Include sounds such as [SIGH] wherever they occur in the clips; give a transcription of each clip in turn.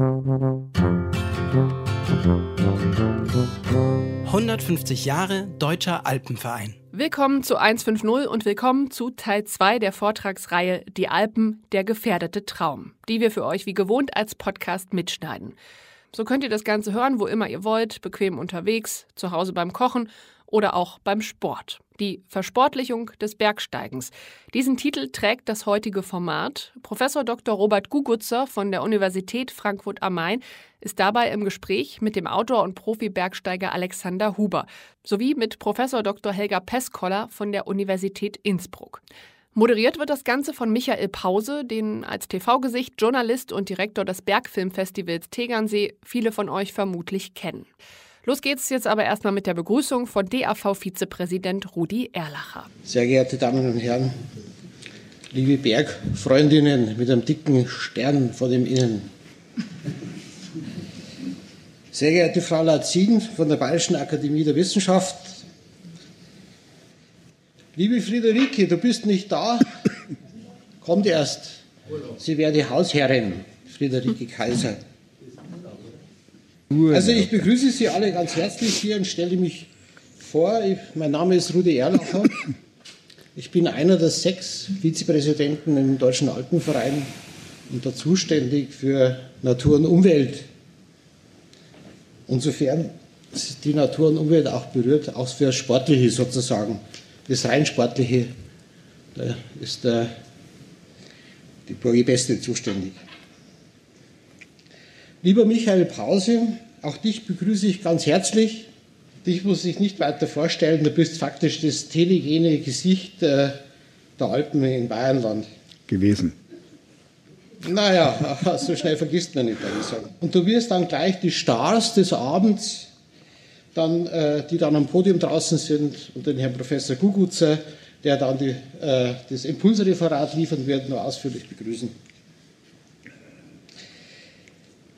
150 Jahre Deutscher Alpenverein. Willkommen zu 150 und willkommen zu Teil 2 der Vortragsreihe Die Alpen, der gefährdete Traum, die wir für euch wie gewohnt als Podcast mitschneiden. So könnt ihr das Ganze hören, wo immer ihr wollt, bequem unterwegs, zu Hause beim Kochen oder auch beim Sport. Die Versportlichung des Bergsteigens. Diesen Titel trägt das heutige Format. Professor Dr. Robert Gugutzer von der Universität Frankfurt am Main ist dabei im Gespräch mit dem Autor und Profi-Bergsteiger Alexander Huber sowie mit Professor Dr. Helga Peskoller von der Universität Innsbruck. Moderiert wird das Ganze von Michael Pause, den als TV-Gesicht, Journalist und Direktor des Bergfilmfestivals Tegernsee viele von euch vermutlich kennen. Los geht's jetzt aber erstmal mit der Begrüßung von DAV-Vizepräsident Rudi Erlacher. Sehr geehrte Damen und Herren, liebe Bergfreundinnen mit einem dicken Stern vor dem Innen. Sehr geehrte Frau Lazin von der Bayerischen Akademie der Wissenschaft. Liebe Friederike, du bist nicht da. Kommt erst. Sie wäre die Hausherrin, Friederike Kaiser. Also ich begrüße Sie alle ganz herzlich hier und stelle mich vor. Ich, mein Name ist Rudi Erlacher. Ich bin einer der sechs Vizepräsidenten im Deutschen Alpenverein und da zuständig für Natur und Umwelt. Insofern die Natur und Umwelt auch berührt, auch für Sportliche sozusagen. Das rein Sportliche, da ist der, die Beste zuständig. Lieber Michael Pause, auch dich begrüße ich ganz herzlich. Dich muss ich nicht weiter vorstellen, du bist faktisch das telegene Gesicht äh, der Alpen in Bayernland. Gewesen. Naja, [LAUGHS] so schnell vergisst man nicht, würde ich sagen. Und du wirst dann gleich die Stars des Abends, dann, äh, die dann am Podium draußen sind, und den Herrn Professor Gugutzer, der dann die, äh, das Impulsreferat liefern wird, nur ausführlich begrüßen.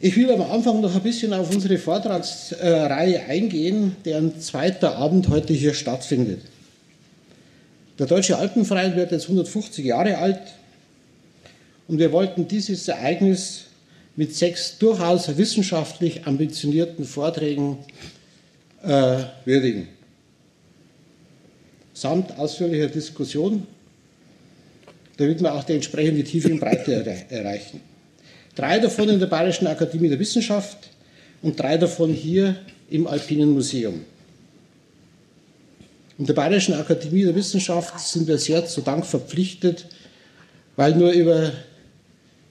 Ich will am Anfang noch ein bisschen auf unsere Vortragsreihe eingehen, deren zweiter Abend heute hier stattfindet. Der Deutsche Alpenverein wird jetzt 150 Jahre alt und wir wollten dieses Ereignis mit sechs durchaus wissenschaftlich ambitionierten Vorträgen äh, würdigen. Samt ausführlicher Diskussion, damit wir auch die entsprechende Tiefe und Breite erreichen. Drei davon in der Bayerischen Akademie der Wissenschaft und drei davon hier im Alpinen Museum. In der Bayerischen Akademie der Wissenschaft sind wir sehr zu Dank verpflichtet, weil nur über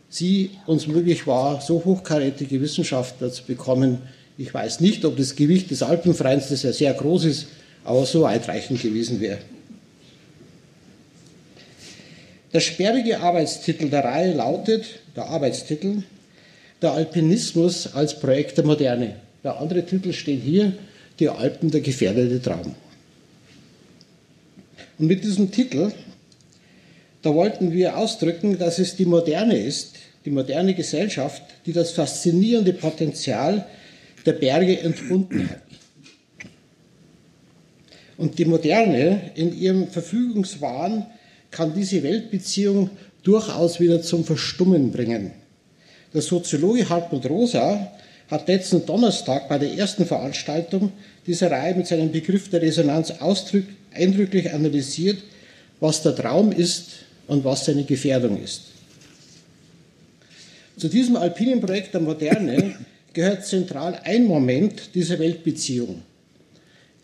sie uns möglich war, so hochkarätige Wissenschaftler zu bekommen. Ich weiß nicht, ob das Gewicht des Alpenvereins, das ja sehr groß ist, aber so weitreichend gewesen wäre. Der sperrige Arbeitstitel der Reihe lautet, der Arbeitstitel, der Alpinismus als Projekt der Moderne. Der andere Titel steht hier, die Alpen, der gefährdete Traum. Und mit diesem Titel, da wollten wir ausdrücken, dass es die Moderne ist, die moderne Gesellschaft, die das faszinierende Potenzial der Berge entbunden hat. Und die Moderne in ihrem Verfügungswahn kann diese Weltbeziehung durchaus wieder zum Verstummen bringen. Der Soziologe Hartmut Rosa hat letzten Donnerstag bei der ersten Veranstaltung dieser Reihe mit seinem Begriff der Resonanz eindrücklich analysiert, was der Traum ist und was seine Gefährdung ist. Zu diesem alpinen Projekt der Moderne gehört zentral ein Moment dieser Weltbeziehung,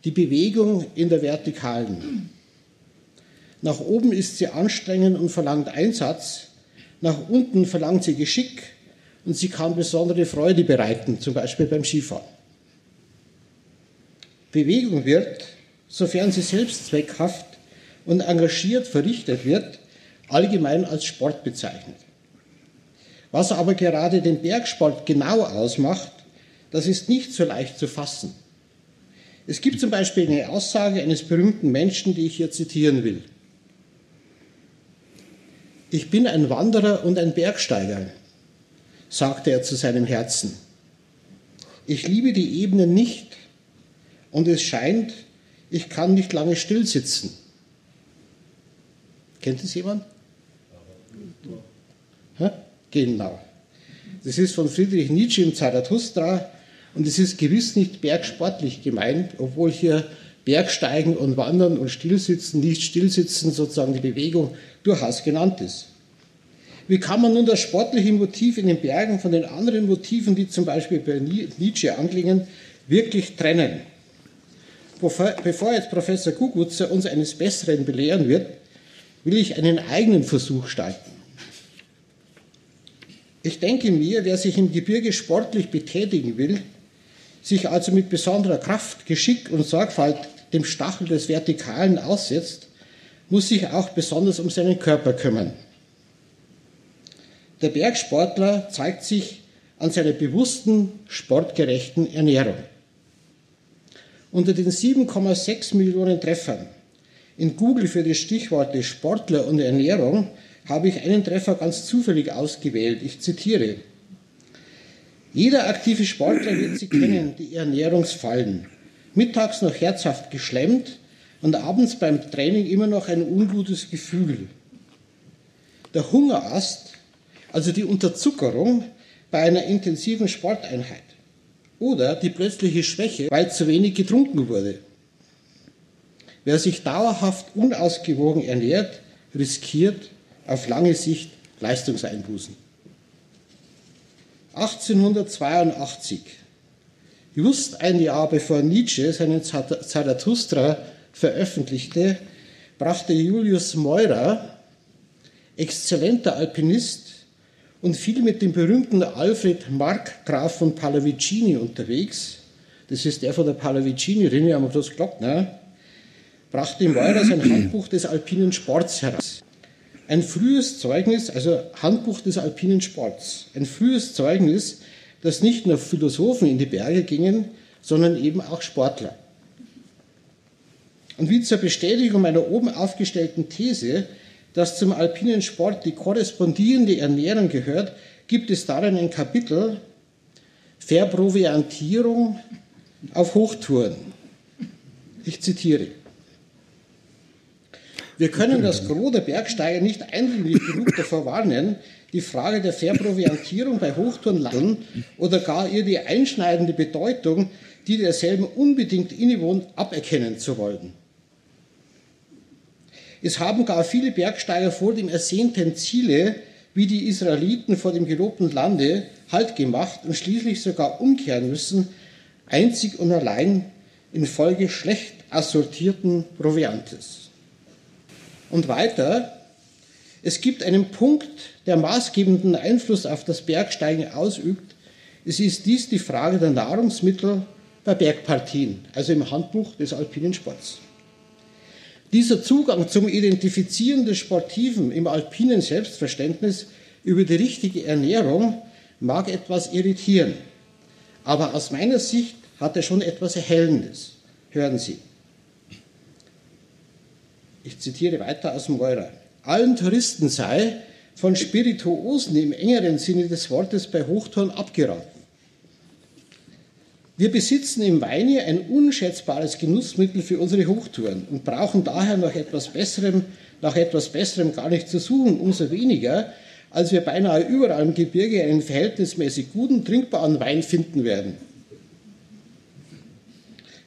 die Bewegung in der Vertikalen. Nach oben ist sie anstrengend und verlangt Einsatz. Nach unten verlangt sie Geschick und sie kann besondere Freude bereiten, zum Beispiel beim Skifahren. Bewegung wird, sofern sie selbst zweckhaft und engagiert verrichtet wird, allgemein als Sport bezeichnet. Was aber gerade den Bergsport genau ausmacht, das ist nicht so leicht zu fassen. Es gibt zum Beispiel eine Aussage eines berühmten Menschen, die ich hier zitieren will. Ich bin ein Wanderer und ein Bergsteiger, sagte er zu seinem Herzen. Ich liebe die Ebenen nicht und es scheint, ich kann nicht lange still sitzen. Kennt es jemand? Hä? Genau. Das ist von Friedrich Nietzsche im Zarathustra und es ist gewiss nicht bergsportlich gemeint, obwohl hier Bergsteigen und Wandern und Stillsitzen, nicht Stillsitzen sozusagen die Bewegung durchaus genannt ist. Wie kann man nun das sportliche Motiv in den Bergen von den anderen Motiven, die zum Beispiel bei Nietzsche anklingen, wirklich trennen? Bevor jetzt Professor Gugutzer uns eines Besseren belehren wird, will ich einen eigenen Versuch starten. Ich denke mir, wer sich im Gebirge sportlich betätigen will, sich also mit besonderer Kraft, Geschick und Sorgfalt dem Stachel des Vertikalen aussetzt, muss sich auch besonders um seinen Körper kümmern. Der Bergsportler zeigt sich an seiner bewussten, sportgerechten Ernährung. Unter den 7,6 Millionen Treffern in Google für die Stichworte Sportler und Ernährung habe ich einen Treffer ganz zufällig ausgewählt. Ich zitiere. Jeder aktive Sportler wird sie kennen, die Ernährungsfallen. Mittags noch herzhaft geschlemmt und abends beim Training immer noch ein ungutes Gefühl. Der Hungerast, also die Unterzuckerung bei einer intensiven Sporteinheit. Oder die plötzliche Schwäche, weil zu wenig getrunken wurde. Wer sich dauerhaft unausgewogen ernährt, riskiert auf lange Sicht Leistungseinbußen. 1882, just ein Jahr bevor Nietzsche seinen Zarathustra veröffentlichte, brachte Julius Meurer, exzellenter Alpinist und viel mit dem berühmten Alfred Markgraf von Pallavicini unterwegs, das ist der von der Pallavicini-Rinne am Schloss Glockner, brachte Meurer sein [CLEARS THROAT] Handbuch des alpinen Sports heraus. Ein frühes Zeugnis, also Handbuch des alpinen Sports, ein frühes Zeugnis, dass nicht nur Philosophen in die Berge gingen, sondern eben auch Sportler. Und wie zur Bestätigung meiner oben aufgestellten These, dass zum alpinen Sport die korrespondierende Ernährung gehört, gibt es darin ein Kapitel Verproviantierung auf Hochtouren. Ich zitiere. Wir können das Gros der Bergsteiger nicht eindringlich genug davor warnen, die Frage der Verproviantierung bei Hochtourenladen oder gar ihr die einschneidende Bedeutung, die derselben unbedingt innewohnt, aberkennen zu wollen. Es haben gar viele Bergsteiger vor dem ersehnten Ziele, wie die Israeliten vor dem gelobten Lande, Halt gemacht und schließlich sogar umkehren müssen, einzig und allein infolge schlecht assortierten Proviantes. Und weiter, es gibt einen Punkt, der maßgebenden Einfluss auf das Bergsteigen ausübt. Es ist dies die Frage der Nahrungsmittel bei Bergpartien, also im Handbuch des alpinen Sports. Dieser Zugang zum Identifizieren des Sportiven im alpinen Selbstverständnis über die richtige Ernährung mag etwas irritieren, aber aus meiner Sicht hat er schon etwas Erhellendes. Hören Sie. Ich zitiere weiter aus dem Meurer. Allen Touristen sei von Spirituosen im engeren Sinne des Wortes bei Hochtouren abgeraten. Wir besitzen im Weine ein unschätzbares Genussmittel für unsere Hochtouren und brauchen daher nach etwas Besserem, nach etwas Besserem gar nicht zu suchen, umso weniger, als wir beinahe überall im Gebirge einen verhältnismäßig guten, trinkbaren Wein finden werden.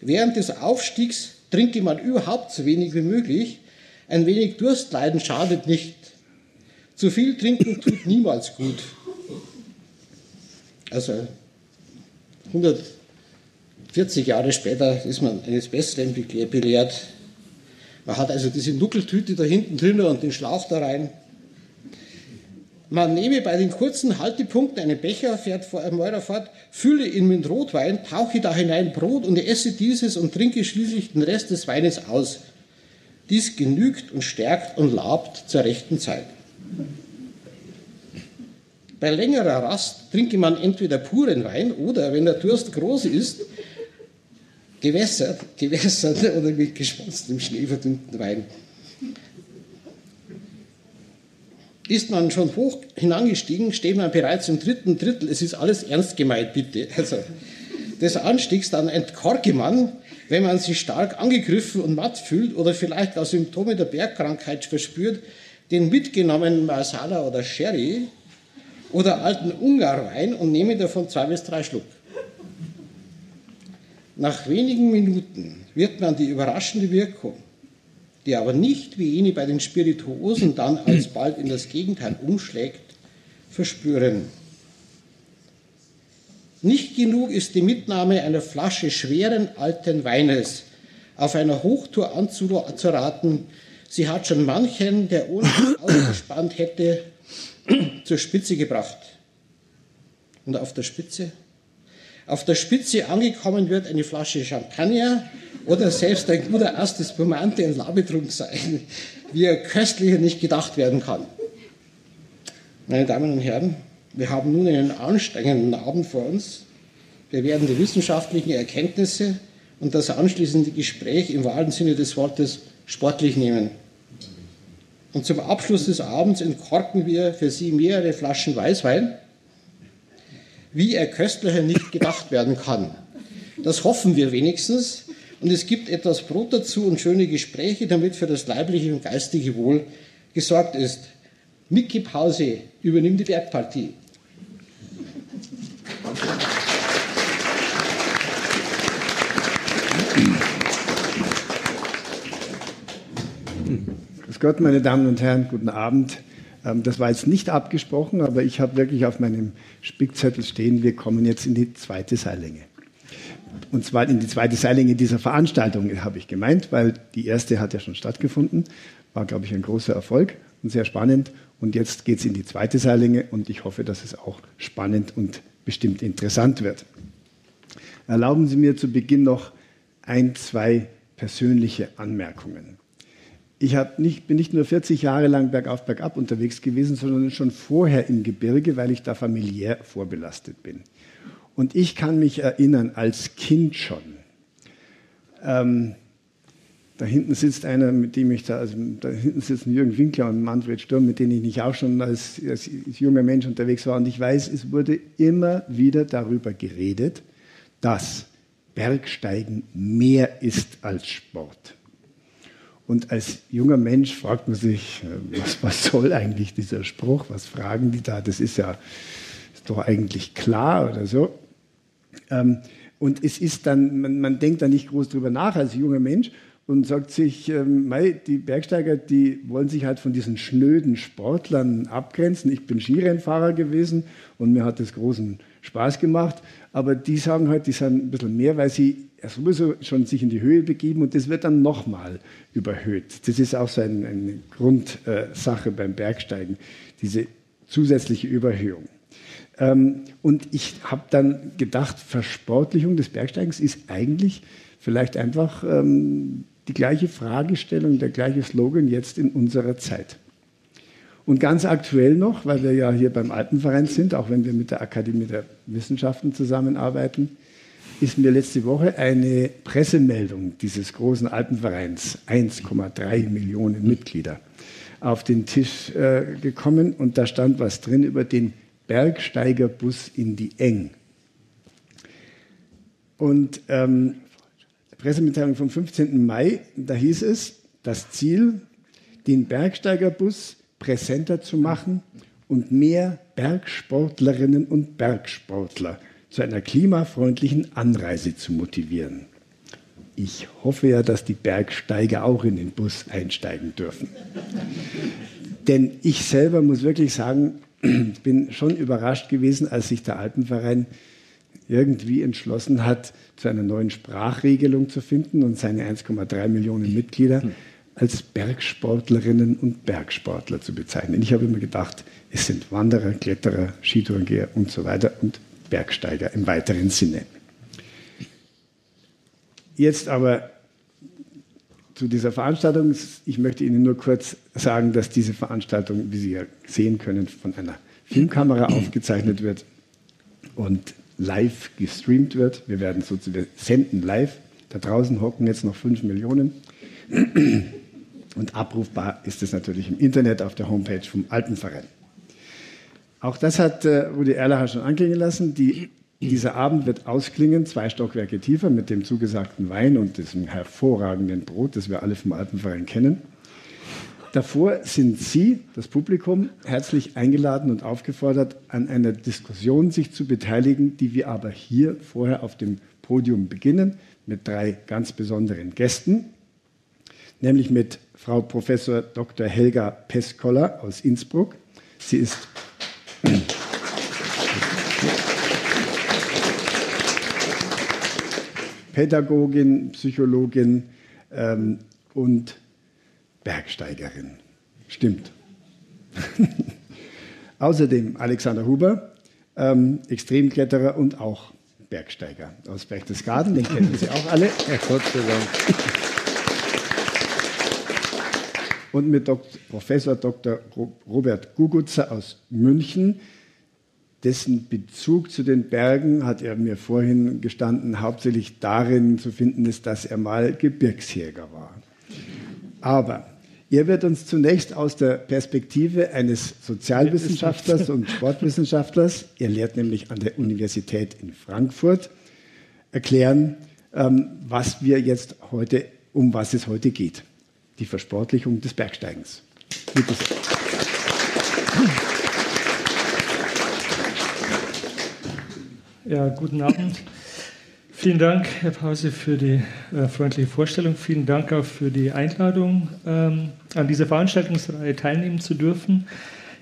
Während des Aufstiegs trinke man überhaupt so wenig wie möglich, ein wenig Durst leiden schadet nicht. Zu viel trinken tut niemals gut. Also 140 Jahre später ist man eines Besseren belehrt. Man hat also diese Nuckeltüte da hinten drin und den Schlauch da rein. Man nehme bei den kurzen Haltepunkten einen Becher, fährt vor einem Meurer fort, fülle ihn mit Rotwein, tauche da hinein Brot und esse dieses und trinke schließlich den Rest des Weines aus. Dies genügt und stärkt und labt zur rechten Zeit. Bei längerer Rast trinke man entweder puren Wein oder, wenn der Durst groß ist, gewässert, [LAUGHS] gewässert oder mit geschmolzenem Schnee verdünnten Wein. Ist man schon hoch hinangestiegen, steht man bereits im dritten Drittel. Es ist alles ernst gemeint, bitte. Also, des Anstiegs dann entkorke man wenn man sich stark angegriffen und matt fühlt oder vielleicht auch Symptome der Bergkrankheit verspürt, den mitgenommenen Marsala oder Sherry oder alten Ungarwein und nehme davon zwei bis drei Schluck. Nach wenigen Minuten wird man die überraschende Wirkung, die aber nicht wie jene bei den Spirituosen dann alsbald in das Gegenteil umschlägt, verspüren. Nicht genug ist die Mitnahme einer Flasche schweren alten Weines auf einer Hochtour anzuraten. Sie hat schon manchen, der ohne [COUGHS] ausgespannt hätte, zur Spitze gebracht. Und auf der Spitze? Auf der Spitze angekommen wird eine Flasche Champagner oder selbst ein guter erstes Pomante und Labetrunk sein, wie er köstlicher nicht gedacht werden kann. Meine Damen und Herren, wir haben nun einen anstrengenden Abend vor uns. Wir werden die wissenschaftlichen Erkenntnisse und das anschließende Gespräch im wahren Sinne des Wortes sportlich nehmen. Und zum Abschluss des Abends entkorken wir für Sie mehrere Flaschen Weißwein, wie er köstlicher nicht gedacht werden kann. Das hoffen wir wenigstens. Und es gibt etwas Brot dazu und schöne Gespräche, damit für das leibliche und geistige Wohl gesorgt ist. Mickey Pause übernimmt die Bergpartie. Grüß Gott, meine Damen und Herren, guten Abend. Ähm, das war jetzt nicht abgesprochen, aber ich habe wirklich auf meinem Spickzettel stehen, wir kommen jetzt in die zweite Seillänge. Und zwar in die zweite Seillänge dieser Veranstaltung, habe ich gemeint, weil die erste hat ja schon stattgefunden, war, glaube ich, ein großer Erfolg und sehr spannend. Und jetzt geht es in die zweite Seillänge und ich hoffe, dass es auch spannend und bestimmt interessant wird. Erlauben Sie mir zu Beginn noch ein, zwei persönliche Anmerkungen ich nicht, bin nicht nur 40 Jahre lang bergauf, bergab unterwegs gewesen, sondern schon vorher im Gebirge, weil ich da familiär vorbelastet bin. Und ich kann mich erinnern, als Kind schon, ähm, da hinten sitzt einer, mit dem ich da, also da hinten sitzen Jürgen Winkler und Manfred Sturm, mit denen ich auch schon als, als, junger Mensch unterwegs war. Und ich weiß, es wurde immer wieder darüber geredet, dass Bergsteigen mehr ist als Sport. Und als junger Mensch fragt man sich, äh, was, was soll eigentlich dieser Spruch? Was fragen die da? Das ist ja ist doch eigentlich klar oder so. Ähm, und es ist dann, man, man denkt da nicht groß drüber nach als junger Mensch und sagt sich, ähm, die Bergsteiger, die wollen sich halt von diesen schnöden Sportlern abgrenzen. Ich bin Skirennfahrer gewesen und mir hat das großen Spaß gemacht. Aber die sagen halt, die sind ein bisschen mehr, weil sie sowieso schon sich in die Höhe begeben und das wird dann nochmal überhöht. Das ist auch so ein, eine Grundsache beim Bergsteigen, diese zusätzliche Überhöhung. Ähm, und ich habe dann gedacht, Versportlichung des Bergsteigens ist eigentlich vielleicht einfach ähm, die gleiche Fragestellung, der gleiche Slogan jetzt in unserer Zeit. Und ganz aktuell noch, weil wir ja hier beim Alpenverein sind, auch wenn wir mit der Akademie der Wissenschaften zusammenarbeiten, ist mir letzte Woche eine Pressemeldung dieses großen Alpenvereins, 1,3 Millionen Mitglieder, auf den Tisch äh, gekommen und da stand was drin über den Bergsteigerbus in die Eng. Und ähm, Pressemitteilung vom 15. Mai, da hieß es, das Ziel, den Bergsteigerbus präsenter zu machen und mehr Bergsportlerinnen und Bergsportler zu einer klimafreundlichen Anreise zu motivieren. Ich hoffe ja, dass die Bergsteiger auch in den Bus einsteigen dürfen. Denn ich selber muss wirklich sagen, bin schon überrascht gewesen, als sich der Alpenverein irgendwie entschlossen hat, zu einer neuen Sprachregelung zu finden und seine 1,3 Millionen Mitglieder als Bergsportlerinnen und Bergsportler zu bezeichnen. Ich habe immer gedacht, es sind Wanderer, Kletterer, Skitourengeher und so weiter und Bergsteiger im weiteren Sinne. Jetzt aber zu dieser Veranstaltung. Ich möchte Ihnen nur kurz sagen, dass diese Veranstaltung, wie Sie ja sehen können, von einer Filmkamera [CLEARS THROAT] aufgezeichnet wird und live gestreamt wird. Wir werden sozusagen senden live. Da draußen hocken jetzt noch fünf Millionen. Und abrufbar ist es natürlich im Internet auf der Homepage vom Alpenverein. Auch das hat äh, Rudi Erlacher schon anklingen lassen. Die, dieser Abend wird ausklingen, zwei Stockwerke tiefer, mit dem zugesagten Wein und diesem hervorragenden Brot, das wir alle vom Alpenverein kennen. Davor sind Sie, das Publikum, herzlich eingeladen und aufgefordert, an einer Diskussion sich zu beteiligen, die wir aber hier vorher auf dem Podium beginnen mit drei ganz besonderen Gästen, nämlich mit Frau Professor Dr. Helga Peskoller aus Innsbruck. Sie ist Pädagogin, Psychologin ähm, und Bergsteigerin. Stimmt. [LAUGHS] Außerdem Alexander Huber, ähm, Extremkletterer und auch Bergsteiger aus Berchtesgaden, den kennen Sie auch alle. Ja, Gott sei Dank. Und mit Dr. Professor Dr. Robert Gugutzer aus München, dessen Bezug zu den Bergen, hat er mir vorhin gestanden, hauptsächlich darin zu finden ist, dass er mal Gebirgsjäger war. Aber er wird uns zunächst aus der Perspektive eines Sozialwissenschaftlers und [LAUGHS] Sportwissenschaftlers, er lehrt nämlich an der Universität in Frankfurt, erklären, ähm, was wir jetzt heute, um was es heute geht. Die Versportlichung des Bergsteigens. Bitte sehr. Ja, guten Abend. Vielen Dank, Herr Pause, für die äh, freundliche Vorstellung. Vielen Dank auch für die Einladung, ähm, an dieser Veranstaltungsreihe teilnehmen zu dürfen.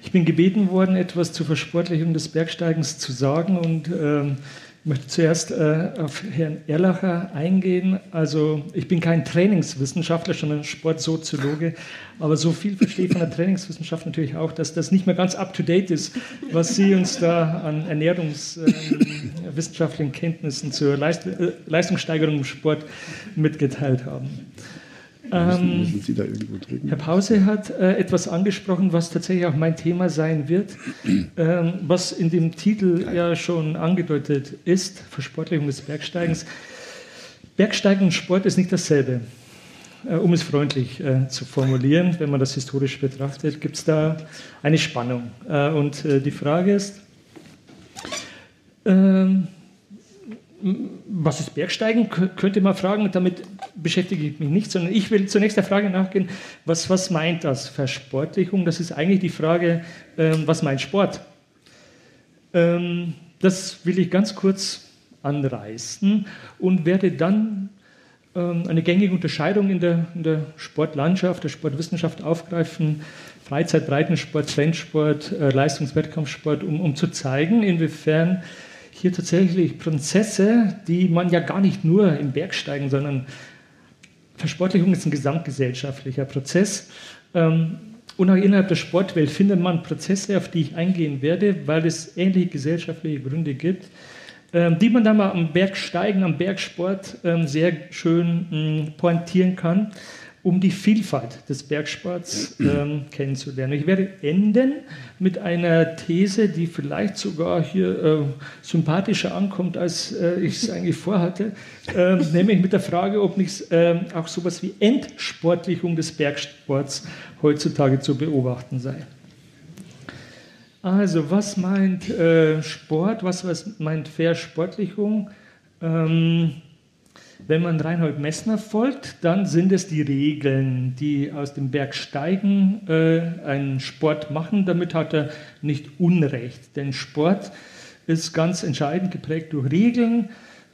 Ich bin gebeten worden, etwas zur Versportlichung des Bergsteigens zu sagen und ähm, ich möchte zuerst äh, auf Herrn Erlacher eingehen. Also ich bin kein Trainingswissenschaftler, sondern Sportsoziologe, aber so viel verstehe ich von der Trainingswissenschaft natürlich auch, dass das nicht mehr ganz up-to-date ist, was Sie uns da an ernährungswissenschaftlichen äh, Kenntnissen zur Leist äh, Leistungssteigerung im Sport mitgeteilt haben. Ähm, müssen, Sie da irgendwo drücken? Herr Pause hat äh, etwas angesprochen, was tatsächlich auch mein Thema sein wird, [CLEARS THROAT] ähm, was in dem Titel ja schon angedeutet ist, Versportlichung des Bergsteigens. Bergsteigen und Sport ist nicht dasselbe. Äh, um es freundlich äh, zu formulieren, wenn man das historisch betrachtet, gibt es da eine Spannung. Äh, und äh, die Frage ist, ähm, was ist Bergsteigen, könnte man fragen, damit beschäftige ich mich nicht, sondern ich will zunächst der Frage nachgehen, was, was meint das Versportlichung? Das ist eigentlich die Frage, ähm, was meint Sport? Ähm, das will ich ganz kurz anreißen und werde dann ähm, eine gängige Unterscheidung in der, in der Sportlandschaft, der Sportwissenschaft aufgreifen, Freizeit, Breitensport, Trendsport, äh, Leistungswettkampfsport, um, um zu zeigen, inwiefern hier tatsächlich Prozesse, die man ja gar nicht nur im Bergsteigen, sondern Versportlichung ist ein gesamtgesellschaftlicher Prozess. Ähm, und auch innerhalb der Sportwelt findet man Prozesse, auf die ich eingehen werde, weil es ähnliche gesellschaftliche Gründe gibt, ähm, die man dann mal am Bergsteigen, am Bergsport ähm, sehr schön pointieren kann um die Vielfalt des Bergsports ähm, kennenzulernen. Ich werde enden mit einer These, die vielleicht sogar hier äh, sympathischer ankommt, als äh, ich es eigentlich vorhatte, äh, nämlich mit der Frage, ob nicht ähm, auch sowas wie Entsportlichung des Bergsports heutzutage zu beobachten sei. Also, was meint äh, Sport? Was, was meint Versportlichung? Ähm, wenn man Reinhold Messner folgt, dann sind es die Regeln, die aus dem Bergsteigen äh, einen Sport machen. Damit hat er nicht Unrecht, denn Sport ist ganz entscheidend geprägt durch Regeln.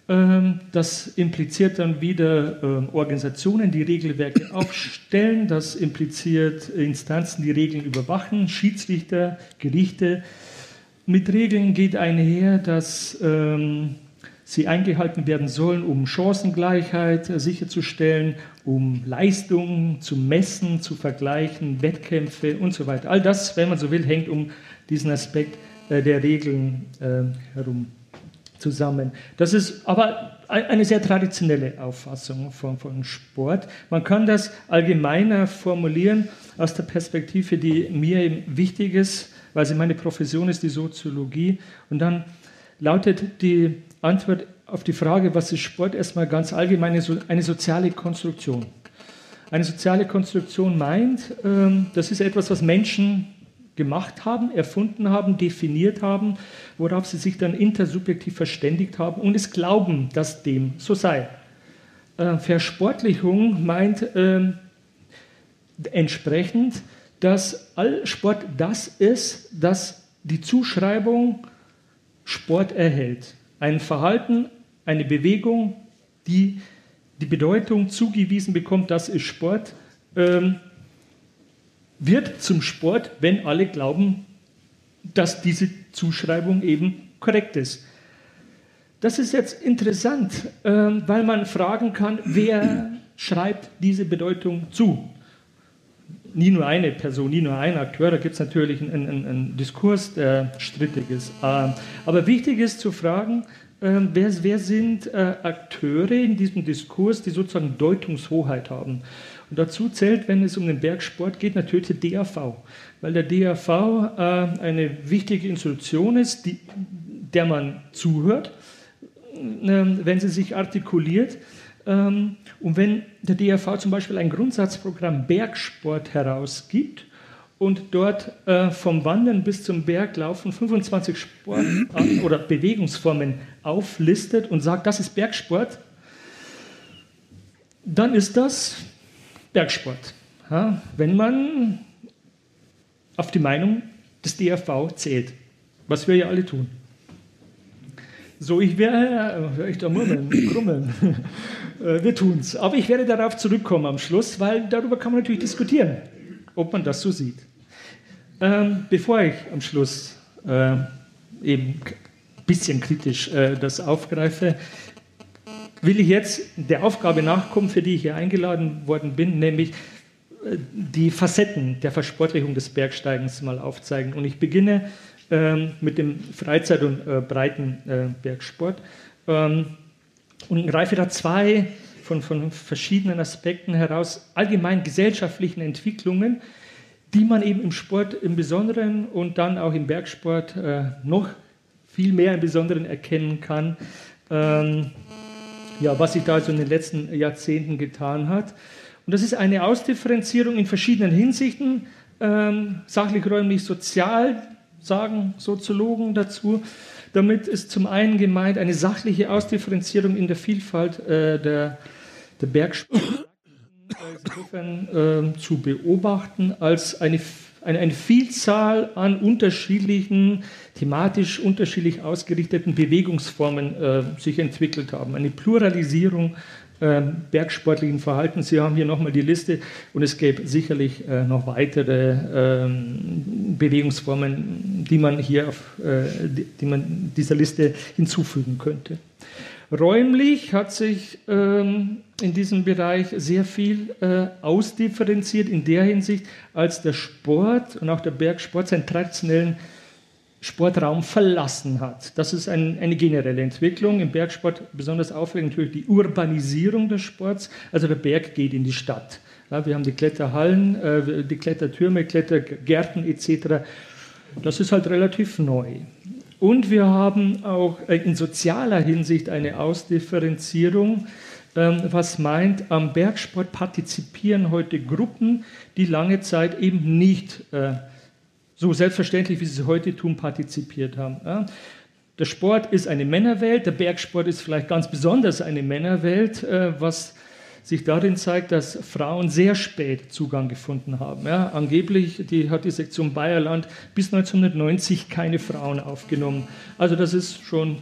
Ähm, das impliziert dann wieder ähm, Organisationen, die Regelwerke [COUGHS] aufstellen. Das impliziert Instanzen, die Regeln überwachen, Schiedsrichter, Gerichte. Mit Regeln geht einher, dass ähm, sie eingehalten werden sollen, um Chancengleichheit sicherzustellen, um Leistungen zu messen, zu vergleichen, Wettkämpfe und so weiter. All das, wenn man so will, hängt um diesen Aspekt äh, der Regeln äh, herum zusammen. Das ist aber eine sehr traditionelle Auffassung von, von Sport. Man kann das allgemeiner formulieren aus der Perspektive, die mir wichtig ist, weil sie meine Profession ist, die Soziologie. Und dann lautet die Antwort auf die Frage, was ist Sport, erstmal ganz allgemein eine soziale Konstruktion. Eine soziale Konstruktion meint, ähm, das ist etwas, was Menschen gemacht haben, erfunden haben, definiert haben, worauf sie sich dann intersubjektiv verständigt haben und es glauben, dass dem so sei. Äh, Versportlichung meint, ähm, entsprechend, dass all Sport das ist, das die Zuschreibung Sport erhält. Ein Verhalten, eine Bewegung, die die Bedeutung zugewiesen bekommt, das ist Sport, ähm, wird zum Sport, wenn alle glauben, dass diese Zuschreibung eben korrekt ist. Das ist jetzt interessant, ähm, weil man fragen kann, wer [CLEARS THROAT] schreibt diese Bedeutung zu? Nie nur eine Person, nie nur ein Akteur, da gibt es natürlich einen, einen, einen, Diskurs, der strittig ist. Ähm, aber wichtig ist zu fragen, ähm, wer, wer, sind äh, Akteure in diesem Diskurs, die sozusagen Deutungshoheit haben. Und dazu zählt, wenn es um den Bergsport geht, natürlich der DAV, weil der DAV äh, eine wichtige Institution ist, die, der man zuhört ähm, wenn sie sich artikuliert. Ähm, und wenn der DRV zum Beispiel ein Grundsatzprogramm Bergsport herausgibt und dort äh, vom Wandern bis zum Berglaufen 25 Sportarten oder Bewegungsformen auflistet und sagt, das ist Bergsport, dann ist das Bergsport. wenn man auf die Meinung des DRV zählt, was wir ja alle tun. So, ich werde, höre ich da murmeln, [CLEARS THROAT] krummeln. Äh, wir tun es. Aber ich werde darauf zurückkommen am Schluss, weil darüber kann man natürlich diskutieren, ob man das so sieht. Ähm, bevor ich am Schluss äh, eben ein bisschen kritisch äh, das aufgreife, will ich jetzt der Aufgabe nachkommen, für die ich hier eingeladen worden bin, nämlich äh, die Facetten der Versportlichung des Bergsteigens mal aufzeigen. Und ich beginne mit dem Freizeit- und äh, Breitenbergsport. Ähm, und greife da zwei von, von verschiedenen Aspekten heraus, allgemein gesellschaftlichen Entwicklungen, die man eben im Sport im Besonderen und dann auch im Bergsport äh, noch viel mehr im Besonderen erkennen kann. Ähm, ja, was sich da so in den letzten Jahrzehnten getan hat. Und das ist eine Ausdifferenzierung in verschiedenen Hinsichten, ähm, sachlich, räumlich, sozial, sagen Soziologen dazu. Damit ist zum einen gemeint eine sachliche Ausdifferenzierung in der Vielfalt äh, der, der Bergsport insofern äh, zu beobachten, als eine, eine, eine, Vielzahl an unterschiedlichen, thematisch unterschiedlich ausgerichteten Bewegungsformen äh, sich entwickelt haben. Eine Pluralisierung ähm, bergsportlichen Verhalten. Sie haben hier nochmal die Liste und es gäbe sicherlich äh, noch weitere ähm, Bewegungsformen, die man hier auf äh, die man dieser Liste hinzufügen könnte. Räumlich hat sich ähm, in diesem Bereich sehr viel äh, ausdifferenziert in der Hinsicht, als der Sport und auch der Bergsport seinen traditionellen Sportraum verlassen hat. Das ist ein, eine generelle Entwicklung. Im Bergsport besonders auffällig natürlich die Urbanisierung des Sports. Also der Berg geht in die Stadt. Ja, wir haben die Kletterhallen, äh, die Klettertürme, Klettergärten etc. Das ist halt relativ neu. Und wir haben auch äh, in sozialer Hinsicht eine Ausdifferenzierung, ähm, was meint, am Bergsport partizipieren heute Gruppen, die lange Zeit eben nicht äh, so selbstverständlich, wie sie es heute tun, partizipiert haben. Ja. Der Sport ist eine Männerwelt, der Bergsport ist vielleicht ganz besonders eine Männerwelt, äh, was sich darin zeigt, dass Frauen sehr spät Zugang gefunden haben. Ja, angeblich die, hat die Sektion Bayerland bis 1990 keine Frauen aufgenommen. Also das ist schon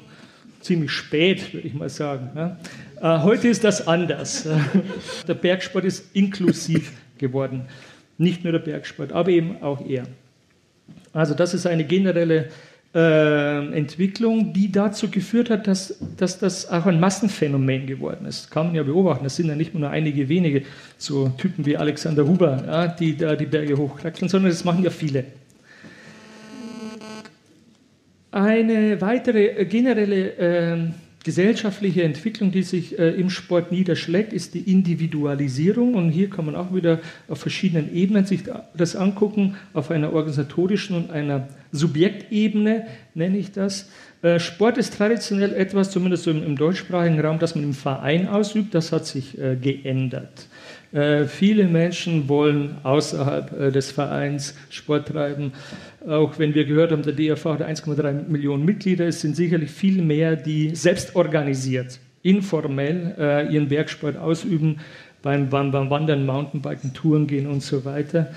ziemlich spät, würde ich mal sagen. Ja. Äh, heute ist das anders. [LAUGHS] der Bergsport ist inklusiv geworden. Nicht nur der Bergsport, aber eben auch er. Also das ist eine generelle äh, Entwicklung, die dazu geführt hat, dass, dass das auch ein Massenphänomen geworden ist. Kann man ja beobachten. Das sind ja nicht nur einige wenige, so Typen wie Alexander Huber, ja, die da die Berge hochkraxeln, sondern das machen ja viele. Eine weitere generelle äh, gesellschaftliche Entwicklung, die sich äh, im Sport niederschlägt, ist die Individualisierung. Und hier kann man auch wieder auf verschiedenen Ebenen sich das angucken, auf einer organisatorischen und einer Subjektebene nenne ich das. Äh, Sport ist traditionell etwas, zumindest im, im, deutschsprachigen Raum, das man im Verein ausübt. Das hat sich äh, geändert. Äh, viele Menschen wollen außerhalb äh, des Vereins Sport treiben. Auch wenn wir gehört haben, der DRV hat 1,3 Millionen Mitglieder, es sind sicherlich viel mehr, die selbst organisiert, informell äh, ihren Bergsport ausüben, beim, Wandern, Mountainbiken, Touren gehen und so weiter.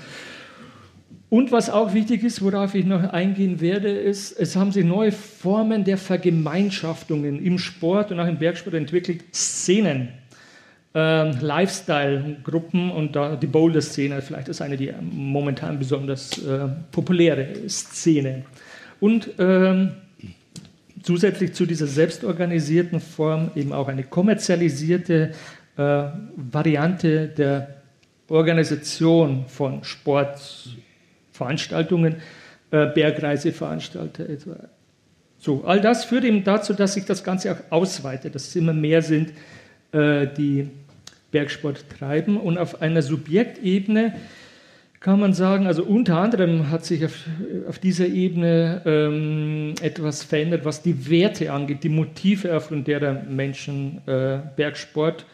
Und was auch wichtig ist, worauf ich noch eingehen werde, ist, es haben sich neue Formen der Vergemeinschaftungen im Sport und auch im Bergsport entwickelt. Szenen, äh, Lifestyle-Gruppen und da die Boulder-Szene vielleicht ist eine die momentan besonders äh, populäre Szene. Und ähm, zusätzlich zu dieser selbstorganisierten Form eben auch eine kommerzialisierte äh, Variante der Organisation von Sportveranstaltungen, äh, Bergreiseveranstalter etwa. So, all das führt eben dazu, dass sich das Ganze auch ausweitet, dass es immer mehr sind, äh, die Bergsport treiben. Und auf einer Subjektebene kann man sagen, also unter anderem hat sich auf, auf dieser Ebene ähm, etwas verändert, was die Werte angeht, die Motive, aufgrund derer Menschen äh, Bergsport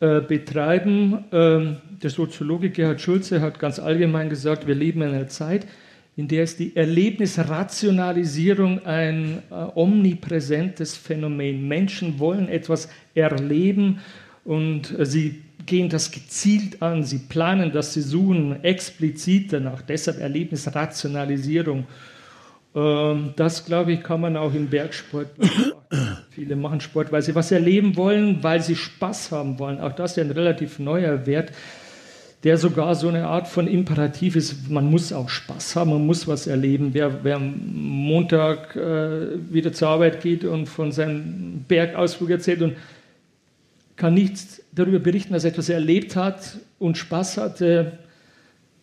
äh, betreiben. Ähm, der Soziologe Gerhard Schulze hat ganz allgemein gesagt, wir leben in einer Zeit, in der ist die Erlebnisrationalisierung ein äh, omnipräsentes Phänomen. Menschen wollen etwas erleben und äh, sie gehen das gezielt an, sie planen das, sie suchen explizit danach, deshalb Erlebnisrationalisierung. Ähm, das, glaube ich, kann man auch im Bergsport beobachten. [COUGHS] Viele machen Sport, weil sie was erleben wollen, weil sie Spaß haben wollen. Auch das ist ja ein relativ neuer Wert, der sogar so eine Art von Imperativ ist. Man muss auch Spaß haben, man muss was erleben. Wer, wer am Montag äh, wieder zur Arbeit geht und von seinem Bergausflug erzählt und kann nichts darüber berichten, dass er etwas erlebt hat und Spaß hatte,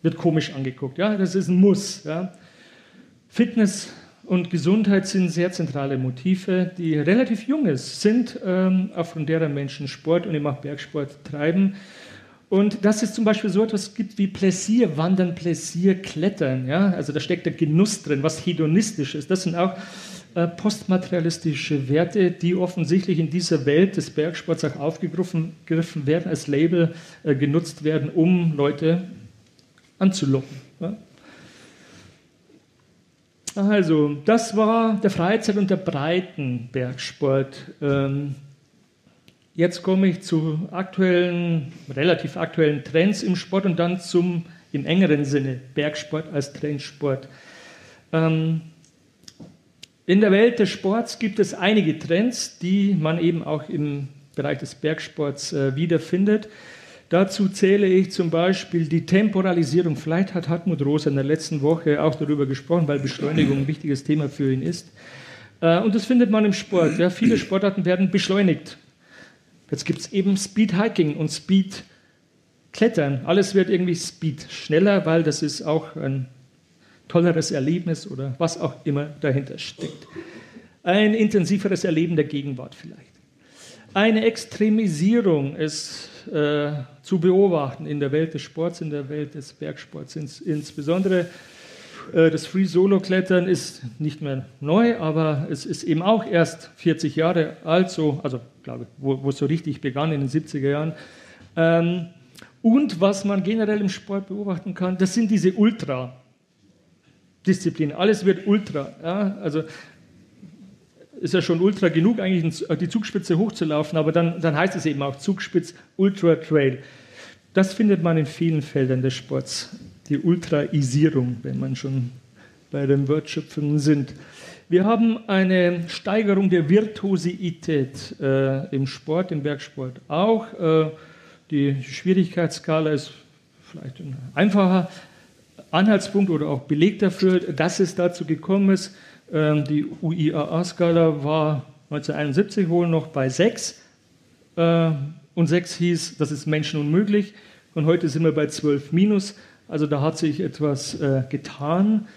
wird komisch angeguckt. Ja, das ist ein Muss. Ja. Fitness und Gesundheit sind sehr zentrale Motive, die relativ junges sind, ähm, aufgrund derer Menschen Sport und eben auch Bergsport treiben. Und dass es zum Beispiel so etwas gibt wie Pläsier, Wandern, Pläsier, Klettern. Ja? Also da steckt der Genuss drin, was hedonistisch ist. Das sind auch äh, postmaterialistische Werte, die offensichtlich in dieser Welt des Bergsports auch aufgegriffen werden, als Label äh, genutzt werden, um Leute anzulocken. Also, das war der Freizeit- und der Breitenbergsport. Ähm, jetzt komme ich zu aktuellen, relativ aktuellen Trends im Sport und dann zum im engeren Sinne Bergsport als Trendsport. Ähm, in der Welt des Sports gibt es einige Trends, die man eben auch im Bereich des Bergsports äh, wiederfindet. Dazu zähle ich zum Beispiel die Temporalisierung. Vielleicht hat Hartmut Rosa in der letzten Woche auch darüber gesprochen, weil Beschleunigung ein wichtiges Thema für ihn ist. Äh, und das findet man im Sport. Ja, viele Sportarten werden beschleunigt. Jetzt gibt es eben Speed Hiking und Speed Klettern. Alles wird irgendwie Speed schneller, weil das ist auch ein tolleres Erlebnis oder was auch immer dahinter steckt. Ein intensiveres Erleben der Gegenwart vielleicht. Eine Extremisierung ist äh, zu beobachten in der Welt des Sports, in der Welt des Bergsports. Ins, insbesondere äh, das Free-Solo-Klettern ist nicht mehr neu, aber es ist eben auch erst 40 Jahre alt, so, also glaube wo, wo es so richtig begann in den 70er Jahren. Ähm, und was man generell im Sport beobachten kann, das sind diese Ultra. Disziplin. Alles wird Ultra. Ja? Also ist ja schon Ultra genug, eigentlich die Zugspitze hochzulaufen, aber dann, dann heißt es eben auch Zugspitz Ultra Trail. Das findet man in vielen Feldern des Sports. Die Ultraisierung, wenn man schon bei den Wortschöpfungen sind. Wir haben eine Steigerung der Virtuosität äh, im Sport, im Bergsport auch. Äh, die Schwierigkeitsskala ist vielleicht einfacher, Anhaltspunkt oder auch Beleg dafür, dass es dazu gekommen ist. Ähm, die UIAA-Skala war 1971 wohl noch bei 6 äh, und 6 hieß, das ist Menschen unmöglich und heute sind wir bei 12 minus. Also da hat sich etwas äh, getan.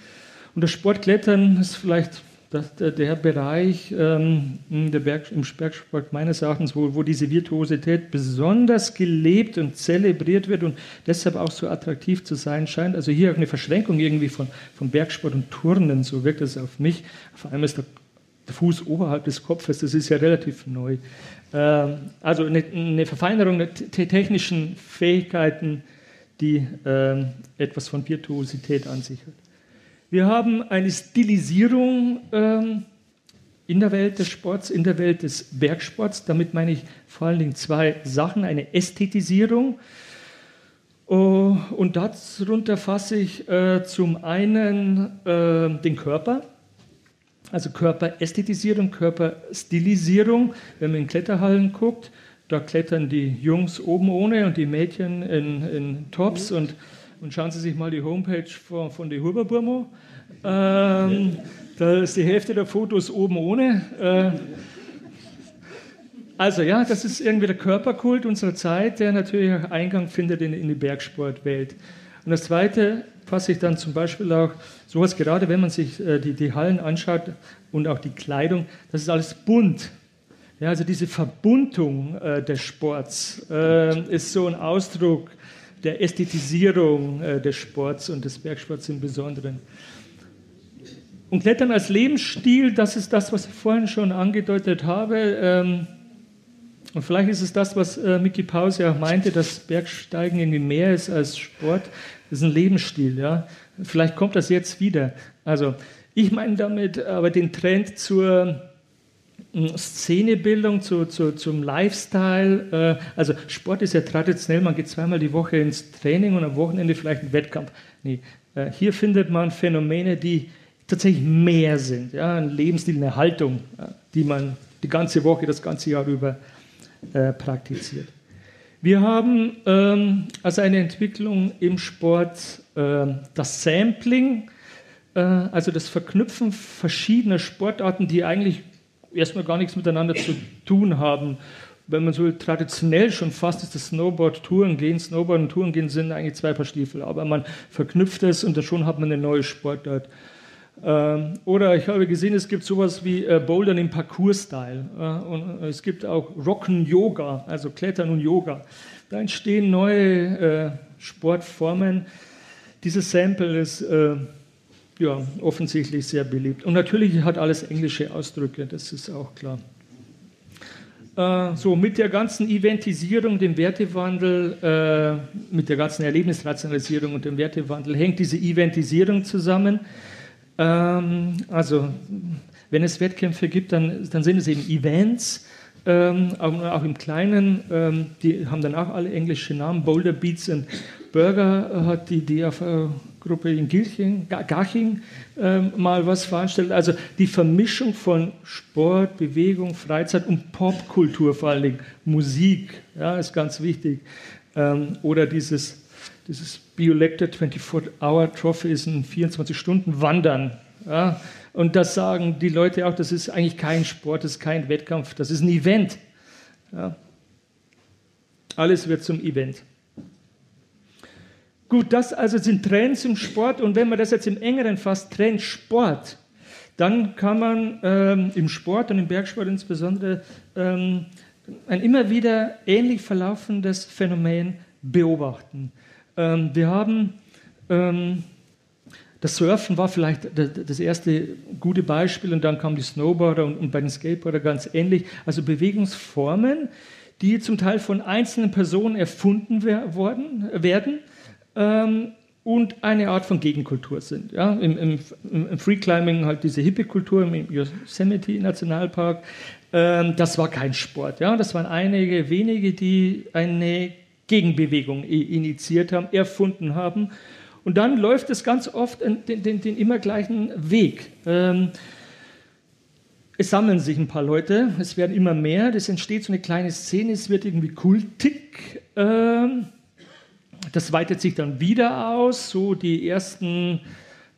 Und das Sportklettern ist vielleicht dass der, Bereich ähm, der Berg, im Bergsport meines Erachtens, wo, wo diese Virtuosität besonders gelebt und zelebriert wird und deshalb auch so attraktiv zu sein scheint. Also hier auch eine Verschränkung irgendwie von, von Bergsport und Turnen, so wirkt es auf mich. Vor allem ist der, der Fuß oberhalb des Kopfes, das ist ja relativ neu. Ähm, also eine, eine, Verfeinerung der technischen Fähigkeiten, die ähm, etwas von Virtuosität an sich hat. Wir haben eine Stilisierung ähm, in der Welt des Sports, in der Welt des Bergsports. Damit meine ich vor allen Dingen zwei Sachen. Eine Ästhetisierung. Oh, und darunter fasse ich äh, zum einen äh, den Körper, also Körperästhetisierung, Körperstilisierung. Wenn man in Kletterhallen guckt, da klettern die Jungs oben ohne und die Mädchen in, in Tops. Und, und schauen Sie sich mal die Homepage von, von der Huberburmo. Ähm, da ist die Hälfte der Fotos oben ohne. Äh, also ja, das ist irgendwie der Körperkult unserer Zeit, der natürlich auch Eingang findet in, in die Bergsportwelt. Und das Zweite fasse ich dann zum Beispiel auch sowas, gerade wenn man sich äh, die, die Hallen anschaut und auch die Kleidung, das ist alles bunt. Ja, also diese Verbuntung äh, des Sports äh, ist so ein Ausdruck der Ästhetisierung äh, des Sports und des Bergsports im Besonderen. Und Klettern als Lebensstil, das ist das, was ich vorhin schon angedeutet habe. Ähm, und vielleicht ist es das, was äh, Mickey Pause auch meinte, dass Bergsteigen irgendwie mehr ist als Sport. Das ist ein Lebensstil. Ja? Vielleicht kommt das jetzt wieder. Also ich meine damit aber den Trend zur Szenebildung, zu, zu, zum Lifestyle. Äh, also Sport ist ja traditionell, man geht zweimal die Woche ins Training und am Wochenende vielleicht einen Wettkampf. Nee, äh, hier findet man Phänomene, die tatsächlich mehr sind. Ja, ein Lebensstil, eine Haltung, die man die ganze Woche, das ganze Jahr über äh, praktiziert. Wir haben ähm, also eine Entwicklung im Sport äh, das Sampling, also das Verknüpfen verschiedener Sportarten, die eigentlich erstmal gar nichts miteinander zu tun haben. Wenn man so traditionell schon fast ist, das Snowboard, Touren gehen, Snowboard und Touren gehen sind eigentlich zwei Paar Stiefel, aber man verknüpft es und schon hat man eine neue Sportart. Ähm, oder ich habe gesehen, es gibt sowas wie äh, Bouldern im Parcours-Style. und es gibt auch Rocken-Yoga, also Klettern und Yoga. Da entstehen neue äh, Sportformen. Dieses Sample ist äh, ja, offensichtlich sehr beliebt. Und natürlich hat alles englische Ausdrücke, das ist auch klar. so, mit der ganzen Eventisierung, dem Wertewandel, mit der ganzen Erlebnisrationalisierung und dem Wertewandel hängt diese Eventisierung zusammen. Ähm, also, wenn es Wettkämpfe gibt, dann, dann sind es eben Events, ähm, auch, im Kleinen. Ähm, die haben dann auch alle englische Namen. Boulder Beats and Burger hat die DAV-Gruppe in Gilching, Gaching ähm, mal was veranstaltet. Also die Vermischung von Sport, Bewegung, Freizeit und Popkultur, vor allen Dingen Musik, ja, ist ganz wichtig. Ähm, oder dieses dieses Biolector 24-Hour Trophy ist ein 24-Stunden-Wandern. Ja? Und das sagen die Leute auch, das ist eigentlich kein Sport, das ist kein Wettkampf, das ist ein Event. Ja? Alles wird zum Event. Gut, das also sind Trends im Sport und wenn man das jetzt im engeren fasst, Trend Sport, dann kann man ähm, im Sport und im Bergsport insbesondere ähm, ein immer wieder ähnlich verlaufendes Phänomen beobachten. Ähm, wir haben, ähm, das Surfen war vielleicht das erste gute Beispiel und dann kamen die Snowboarder und, bei den Skateboarder ganz ähnlich. Also Bewegungsformen, die zum Teil von einzelnen Personen erfunden worden, werden ähm, und eine Art von Gegenkultur sind. Ja, im, im, im Freeclimbing halt diese Hippie-Kultur im Yosemite Nationalpark. Ähm, das war kein Sport. Ja, das waren einige wenige, die eine Gegenbewegung initiiert haben, erfunden haben. Und dann läuft es ganz oft den, den, den immer gleichen Weg. Ähm, es sammeln sich ein paar Leute, es werden immer mehr, es entsteht so eine kleine Szene, es wird irgendwie kultig. Ähm, das weitet sich dann wieder aus, so die ersten,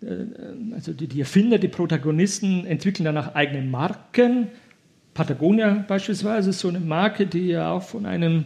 äh, also die, die Erfinder, die Protagonisten entwickeln danach eigene Marken. Patagonia beispielsweise ist so eine Marke, die ja auch von einem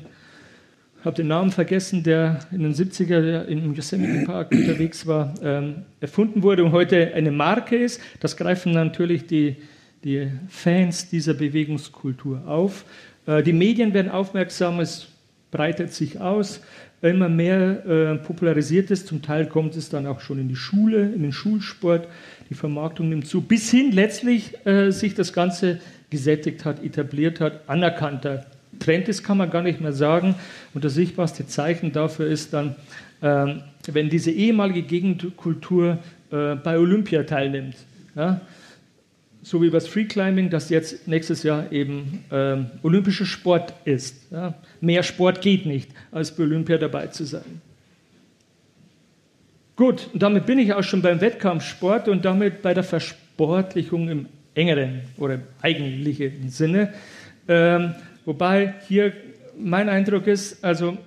habe den Namen vergessen, der in den 70er im Yosemite Park unterwegs war, ähm, erfunden wurde und heute eine Marke ist. Das greifen natürlich die, die Fans dieser Bewegungskultur auf. Äh, die Medien werden aufmerksam, es breitet sich aus, immer mehr äh, popularisiert ist. Zum Teil kommt es dann auch schon in die Schule, in den Schulsport. Die Vermarktung nimmt zu, bis hin letztlich äh, sich das Ganze gesättigt hat, etabliert hat, anerkannter Trend ist, kann man gar nicht mehr sagen. Und das sichtbarste Zeichen dafür ist dann, ähm, wenn diese ehemalige Gegenkultur äh, bei Olympia teilnimmt. Ja? so wie das Freeclimbing, das jetzt nächstes Jahr eben ähm, olympischer Sport ist. Ja. Mehr Sport geht nicht, als bei Olympia dabei zu sein. Gut, und damit bin ich auch schon beim Wettkampfsport und damit bei der Versportlichung im engeren oder eigentlichen Sinne. Ähm, wobei hier mein Eindruck ist, also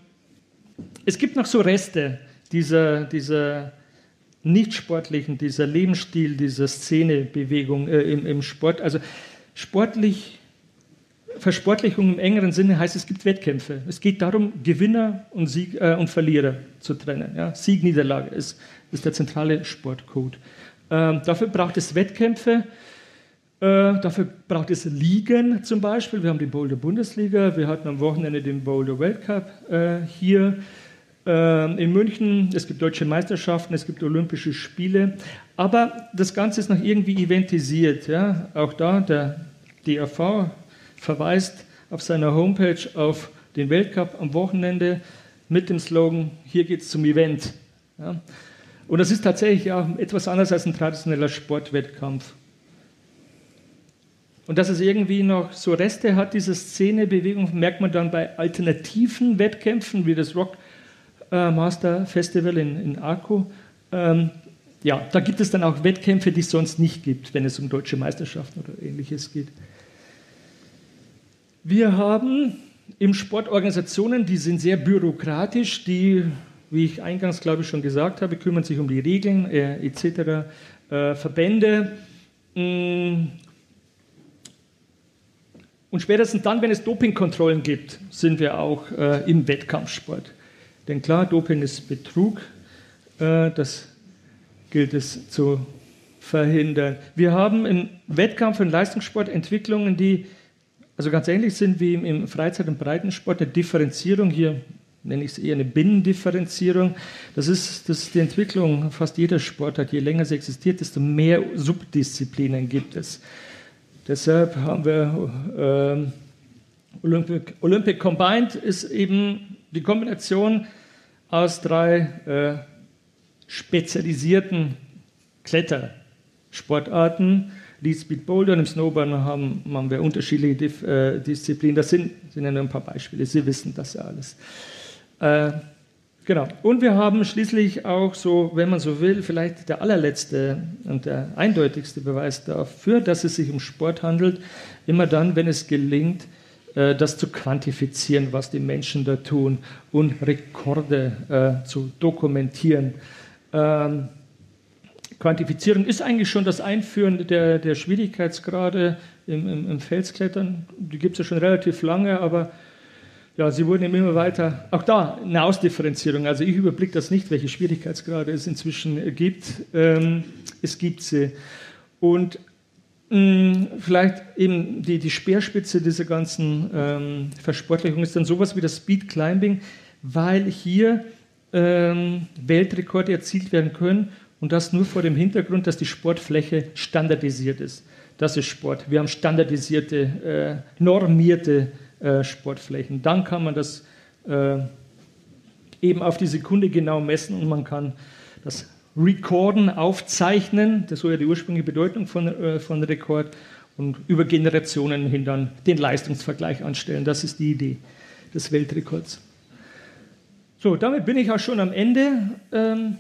es gibt noch so Reste dieser, dieser nicht-sportlichen, dieser Lebensstil, dieser Szenebewegung äh, im, im Sport. Also sportlich Versportlichung im engeren Sinne heißt, es gibt Wettkämpfe. Es geht darum, Gewinner und, Sieg, äh, und Verlierer zu trennen. Ja? Sieg, Niederlage ist, ist der zentrale Sportcode. Ähm, dafür braucht es Wettkämpfe, äh, dafür braucht es Ligen zum Beispiel. Wir haben die Boulder Bundesliga, wir hatten am Wochenende den Boulder Weltcup äh, hier äh, in München. Es gibt deutsche Meisterschaften, es gibt Olympische Spiele. Aber das Ganze ist noch irgendwie eventisiert. Ja? Auch da der DRV verweist auf seiner Homepage auf den Weltcup am Wochenende mit dem Slogan, hier geht es zum Event. Ja. Und das ist tatsächlich auch etwas anders als ein traditioneller Sportwettkampf. Und dass es irgendwie noch so Reste hat, diese Szenebewegung, merkt man dann bei alternativen Wettkämpfen wie das Rock äh, Master Festival in, in Arco. Ähm, ja, da gibt es dann auch Wettkämpfe, die es sonst nicht gibt, wenn es um deutsche Meisterschaften oder ähnliches geht. Wir haben im Sport Organisationen, die sind sehr bürokratisch, die, wie ich eingangs glaube ich schon gesagt habe, kümmern sich um die Regeln äh, etc. Äh, Verbände. Mh, mm. Und spätestens dann, wenn es Dopingkontrollen gibt, sind wir auch äh, im Wettkampfsport. Denn klar, Doping ist Betrug, äh, das gilt es zu verhindern. Wir haben im Wettkampf und Leistungssport Entwicklungen, die also ganz ähnlich sind wie im Freizeit- und Breitensport eine Differenzierung hier nenne ich es eher eine Binnendifferenzierung. Das ist, das ist die Entwicklung fast jeder Sportart. Je länger sie existiert, desto mehr Subdisziplinen gibt es. Deshalb haben wir äh, Olympic, Olympic Combined ist eben die Kombination aus drei äh, spezialisierten Klettersportarten Lead Speed Boulder und im Snowboard haben, haben wir unterschiedliche Dif äh, Disziplinen. Das sind, sind ja nur ein paar Beispiele. Sie wissen das ja alles. Äh, genau. Und wir haben schließlich auch so, wenn man so will, vielleicht der allerletzte und der eindeutigste Beweis dafür, dass es sich um Sport handelt, immer dann, wenn es gelingt, äh, das zu quantifizieren, was die Menschen da tun und Rekorde äh, zu dokumentieren. Ähm, Quantifizierung ist eigentlich schon das Einführen der, der Schwierigkeitsgrade im, im, im Felsklettern. Die gibt es ja schon relativ lange, aber ja, sie wurden immer weiter. Auch da eine Ausdifferenzierung. Also ich überblicke das nicht, welche Schwierigkeitsgrade es inzwischen gibt. Ähm, es gibt sie. Und mm, vielleicht eben die, die Speerspitze dieser ganzen ähm, Versportlichung ist dann sowas wie das Speed Climbing, weil hier ähm, Weltrekorde erzielt werden können und das nur vor dem Hintergrund, dass die Sportfläche standardisiert ist. Das ist Sport. Wir haben standardisierte, äh, normierte äh, Sportflächen. Dann kann man das äh, eben auf die Sekunde genau messen und man kann das Recorden aufzeichnen. Das war ja die ursprüngliche Bedeutung von, äh, von Rekord. Und über Generationen hin dann den Leistungsvergleich anstellen. Das ist die Idee des Weltrekords. So, damit bin ich auch schon am Ende. Ähm,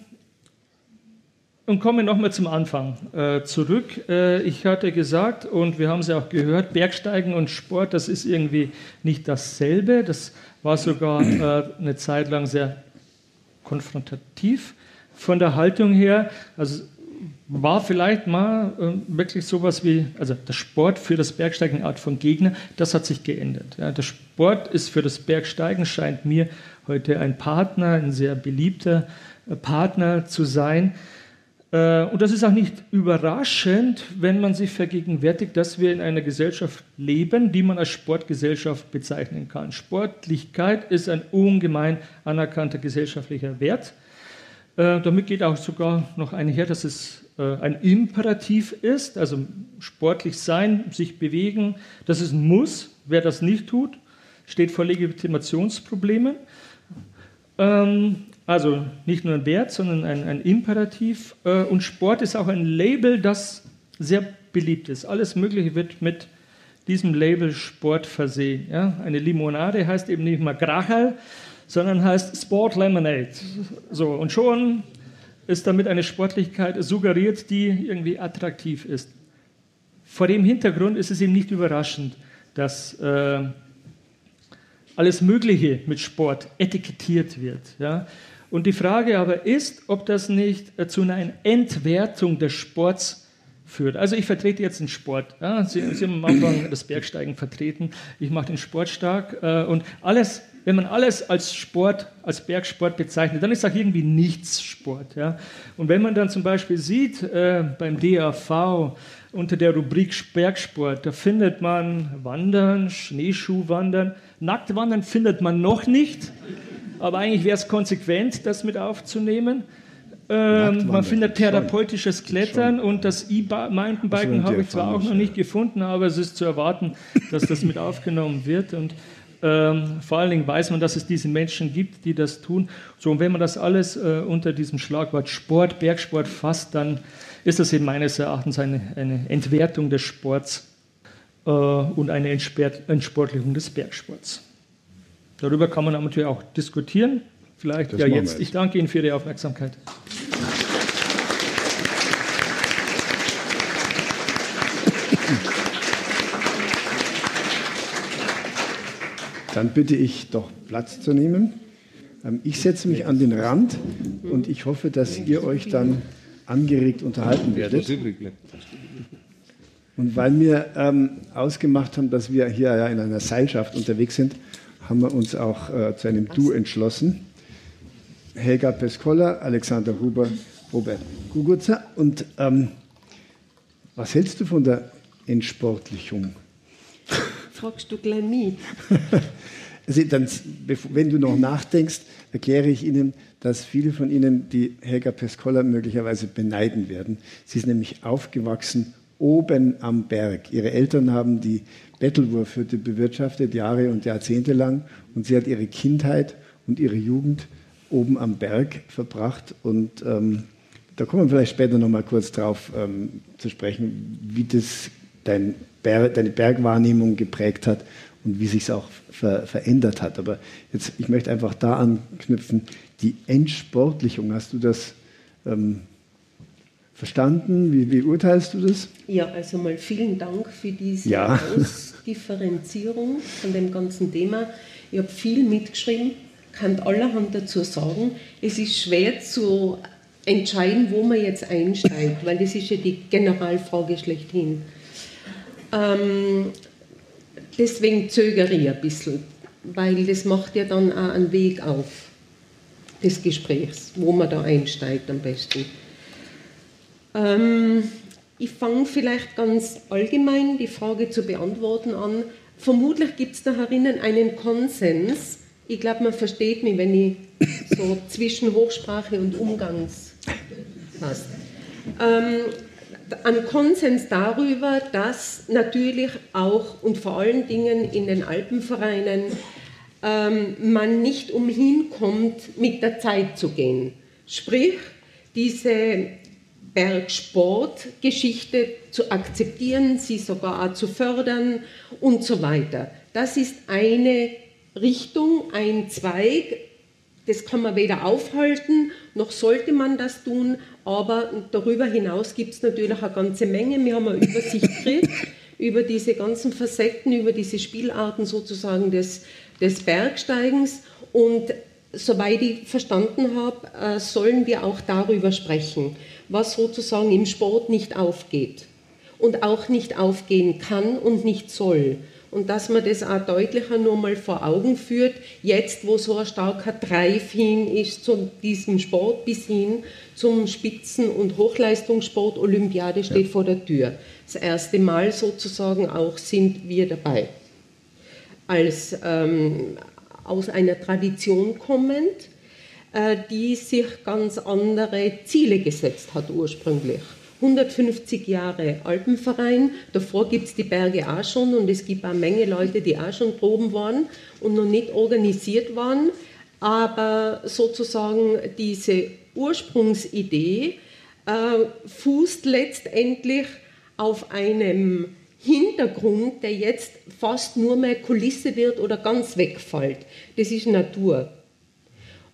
und komme nochmal zum Anfang äh, zurück. Äh, ich hatte gesagt, und wir haben es ja auch gehört, Bergsteigen und Sport, das ist irgendwie nicht dasselbe. Das war sogar äh, eine Zeit lang sehr konfrontativ von der Haltung her. Also war vielleicht mal äh, wirklich sowas wie, also der Sport für das Bergsteigen eine Art von Gegner, das hat sich geändert. Ja, der Sport ist für das Bergsteigen, scheint mir heute ein Partner, ein sehr beliebter äh, Partner zu sein. Äh, und das ist auch nicht überraschend, wenn man sich vergegenwärtigt, dass wir in einer Gesellschaft leben, die man als Sportgesellschaft bezeichnen kann. Sportlichkeit ist ein ungemein anerkannter gesellschaftlicher Wert. Äh, damit geht auch sogar noch einher, dass es äh, ein Imperativ ist, also sportlich sein, sich bewegen, das ist ein Muss. Wer das nicht tut, steht vor Legitimationsproblemen. Ähm, also nicht nur ein Wert, sondern ein, ein Imperativ. Äh, und Sport ist auch ein Label, das sehr beliebt ist. Alles Mögliche wird mit diesem Label Sport versehen. Ja? Eine Limonade heißt eben nicht mal Grachel, sondern heißt Sport Lemonade. So, und schon ist damit eine Sportlichkeit suggeriert, die irgendwie attraktiv ist. Vor dem Hintergrund ist es eben nicht überraschend, dass äh, alles Mögliche mit Sport etikettiert wird. Ja? Und die Frage aber ist, ob das nicht äh, zu einer Entwertung des Sports führt. Also ich vertrete jetzt den Sport. Ja? Sie, Sie, haben am Anfang [CLEARS THROAT] das Bergsteigen vertreten. Ich mache den Sport stark. Äh, und alles, wenn man alles als Sport, als Bergsport bezeichnet, dann ist auch irgendwie nichts Sport. Ja? Und wenn man dann zum Beispiel sieht, äh, beim DAV, unter der Rubrik Bergsport, da findet man Wandern, Schneeschuhwandern, Nacktwandern findet man noch nicht, aber eigentlich wäre es konsequent, das mit aufzunehmen. Ähm, man findet therapeutisches Klettern schon. und das E-Mountainbiken habe ich zwar auch noch nicht gefunden, aber es ist zu erwarten, dass das mit aufgenommen wird. Und ähm, vor allen Dingen weiß man, dass es diese Menschen gibt, die das tun. So, und wenn man das alles äh, unter diesem Schlagwort Sport, Bergsport fasst, dann ist das eben meines Erachtens eine, eine Entwertung des Sports äh, und eine Entsportlichung des Bergsports. Darüber kann man natürlich auch diskutieren. Vielleicht das ja jetzt. Ich danke Ihnen für die Aufmerksamkeit. Dann bitte ich doch Platz zu nehmen. Ähm, ich setze mich an den Rand und ich hoffe, dass ihr euch dann angeregt unterhalten werdet. Und weil wir ähm, ausgemacht haben, dass wir hier ja in einer Seilschaft unterwegs sind, haben wir uns auch äh, zu einem Du entschlossen. Helga Pescola, Alexander Huber, Robert Gugutzer. Und ähm, was hältst du von der Entsportlichung? Fragst du gleich mich? [LAUGHS] also dann, wenn du noch nachdenkst, erkläre ich Ihnen, dass viele von Ihnen die Helga Pescola möglicherweise beneiden werden. Sie ist nämlich aufgewachsen oben am Berg. Ihre Eltern haben die Bettelwurfhütte bewirtschaftet, Jahre und Jahrzehnte lang. Und sie hat ihre Kindheit und ihre Jugend oben am Berg verbracht. Und ähm, da kommen wir vielleicht später noch mal kurz drauf ähm, zu sprechen, wie das dein Berg, deine Bergwahrnehmung geprägt hat und wie sich es auch ver verändert hat. Aber jetzt, ich möchte einfach da anknüpfen, die Entsportlichung, hast du das ähm, verstanden? Wie, wie, urteilst du das? Ja, also mal vielen Dank für diese ja. Ausdifferenzierung von dem ganzen Thema. Ich habe viel mitgeschrieben kann allerhand dazu sagen. Es ist schwer zu entscheiden, wo man jetzt einsteigt, weil das ist ja die Generalfrage schlechthin. Ähm, deswegen zögere ich ein bisschen, weil das macht ja dann auch einen Weg auf des Gesprächs, wo man da einsteigt am besten. Ähm, ich fange vielleicht ganz allgemein die Frage zu beantworten an. Vermutlich gibt es da herinnen einen Konsens, ich glaube, man versteht mich, wenn ich so [LAUGHS] zwischen Hochsprache und Umgangs passt. Ähm, ein Konsens darüber, dass natürlich auch und vor allen Dingen in den Alpenvereinen ähm, man nicht umhin kommt, mit der Zeit zu gehen. Sprich, diese Bergsportgeschichte zu akzeptieren, sie sogar auch zu fördern und so weiter. Das ist eine Richtung, ein Zweig. Das kann man weder aufhalten, noch sollte man das tun, aber darüber hinaus gibt es natürlich eine ganze Menge. Wir haben eine Übersicht [LAUGHS] gekriegt über diese ganzen Facetten, über diese Spielarten sozusagen des, des Bergsteigens und soweit ich verstanden habe, äh, sollen wir auch darüber sprechen, was sozusagen im Sport nicht aufgeht und auch nicht aufgehen kann und nicht soll und dass man das auch deutlicher nur mal vor Augen führt, jetzt wo so ein starker Drive hin ist zu diesem Sport bis hin zum Spitzen- und Hochleistungssport, Olympiade steht ja. vor der Tür. Das erste Mal sozusagen auch sind wir dabei. Als ähm, aus einer Tradition kommend, die sich ganz andere Ziele gesetzt hat ursprünglich. 150 Jahre Alpenverein. Davor gibt es die Berge auch schon und es gibt eine Menge Leute, die auch schon proben waren und noch nicht organisiert waren. Aber sozusagen diese Ursprungsidee äh, fußt letztendlich auf einem Hintergrund, der jetzt fast nur mehr Kulisse wird oder ganz wegfällt. Das ist Natur.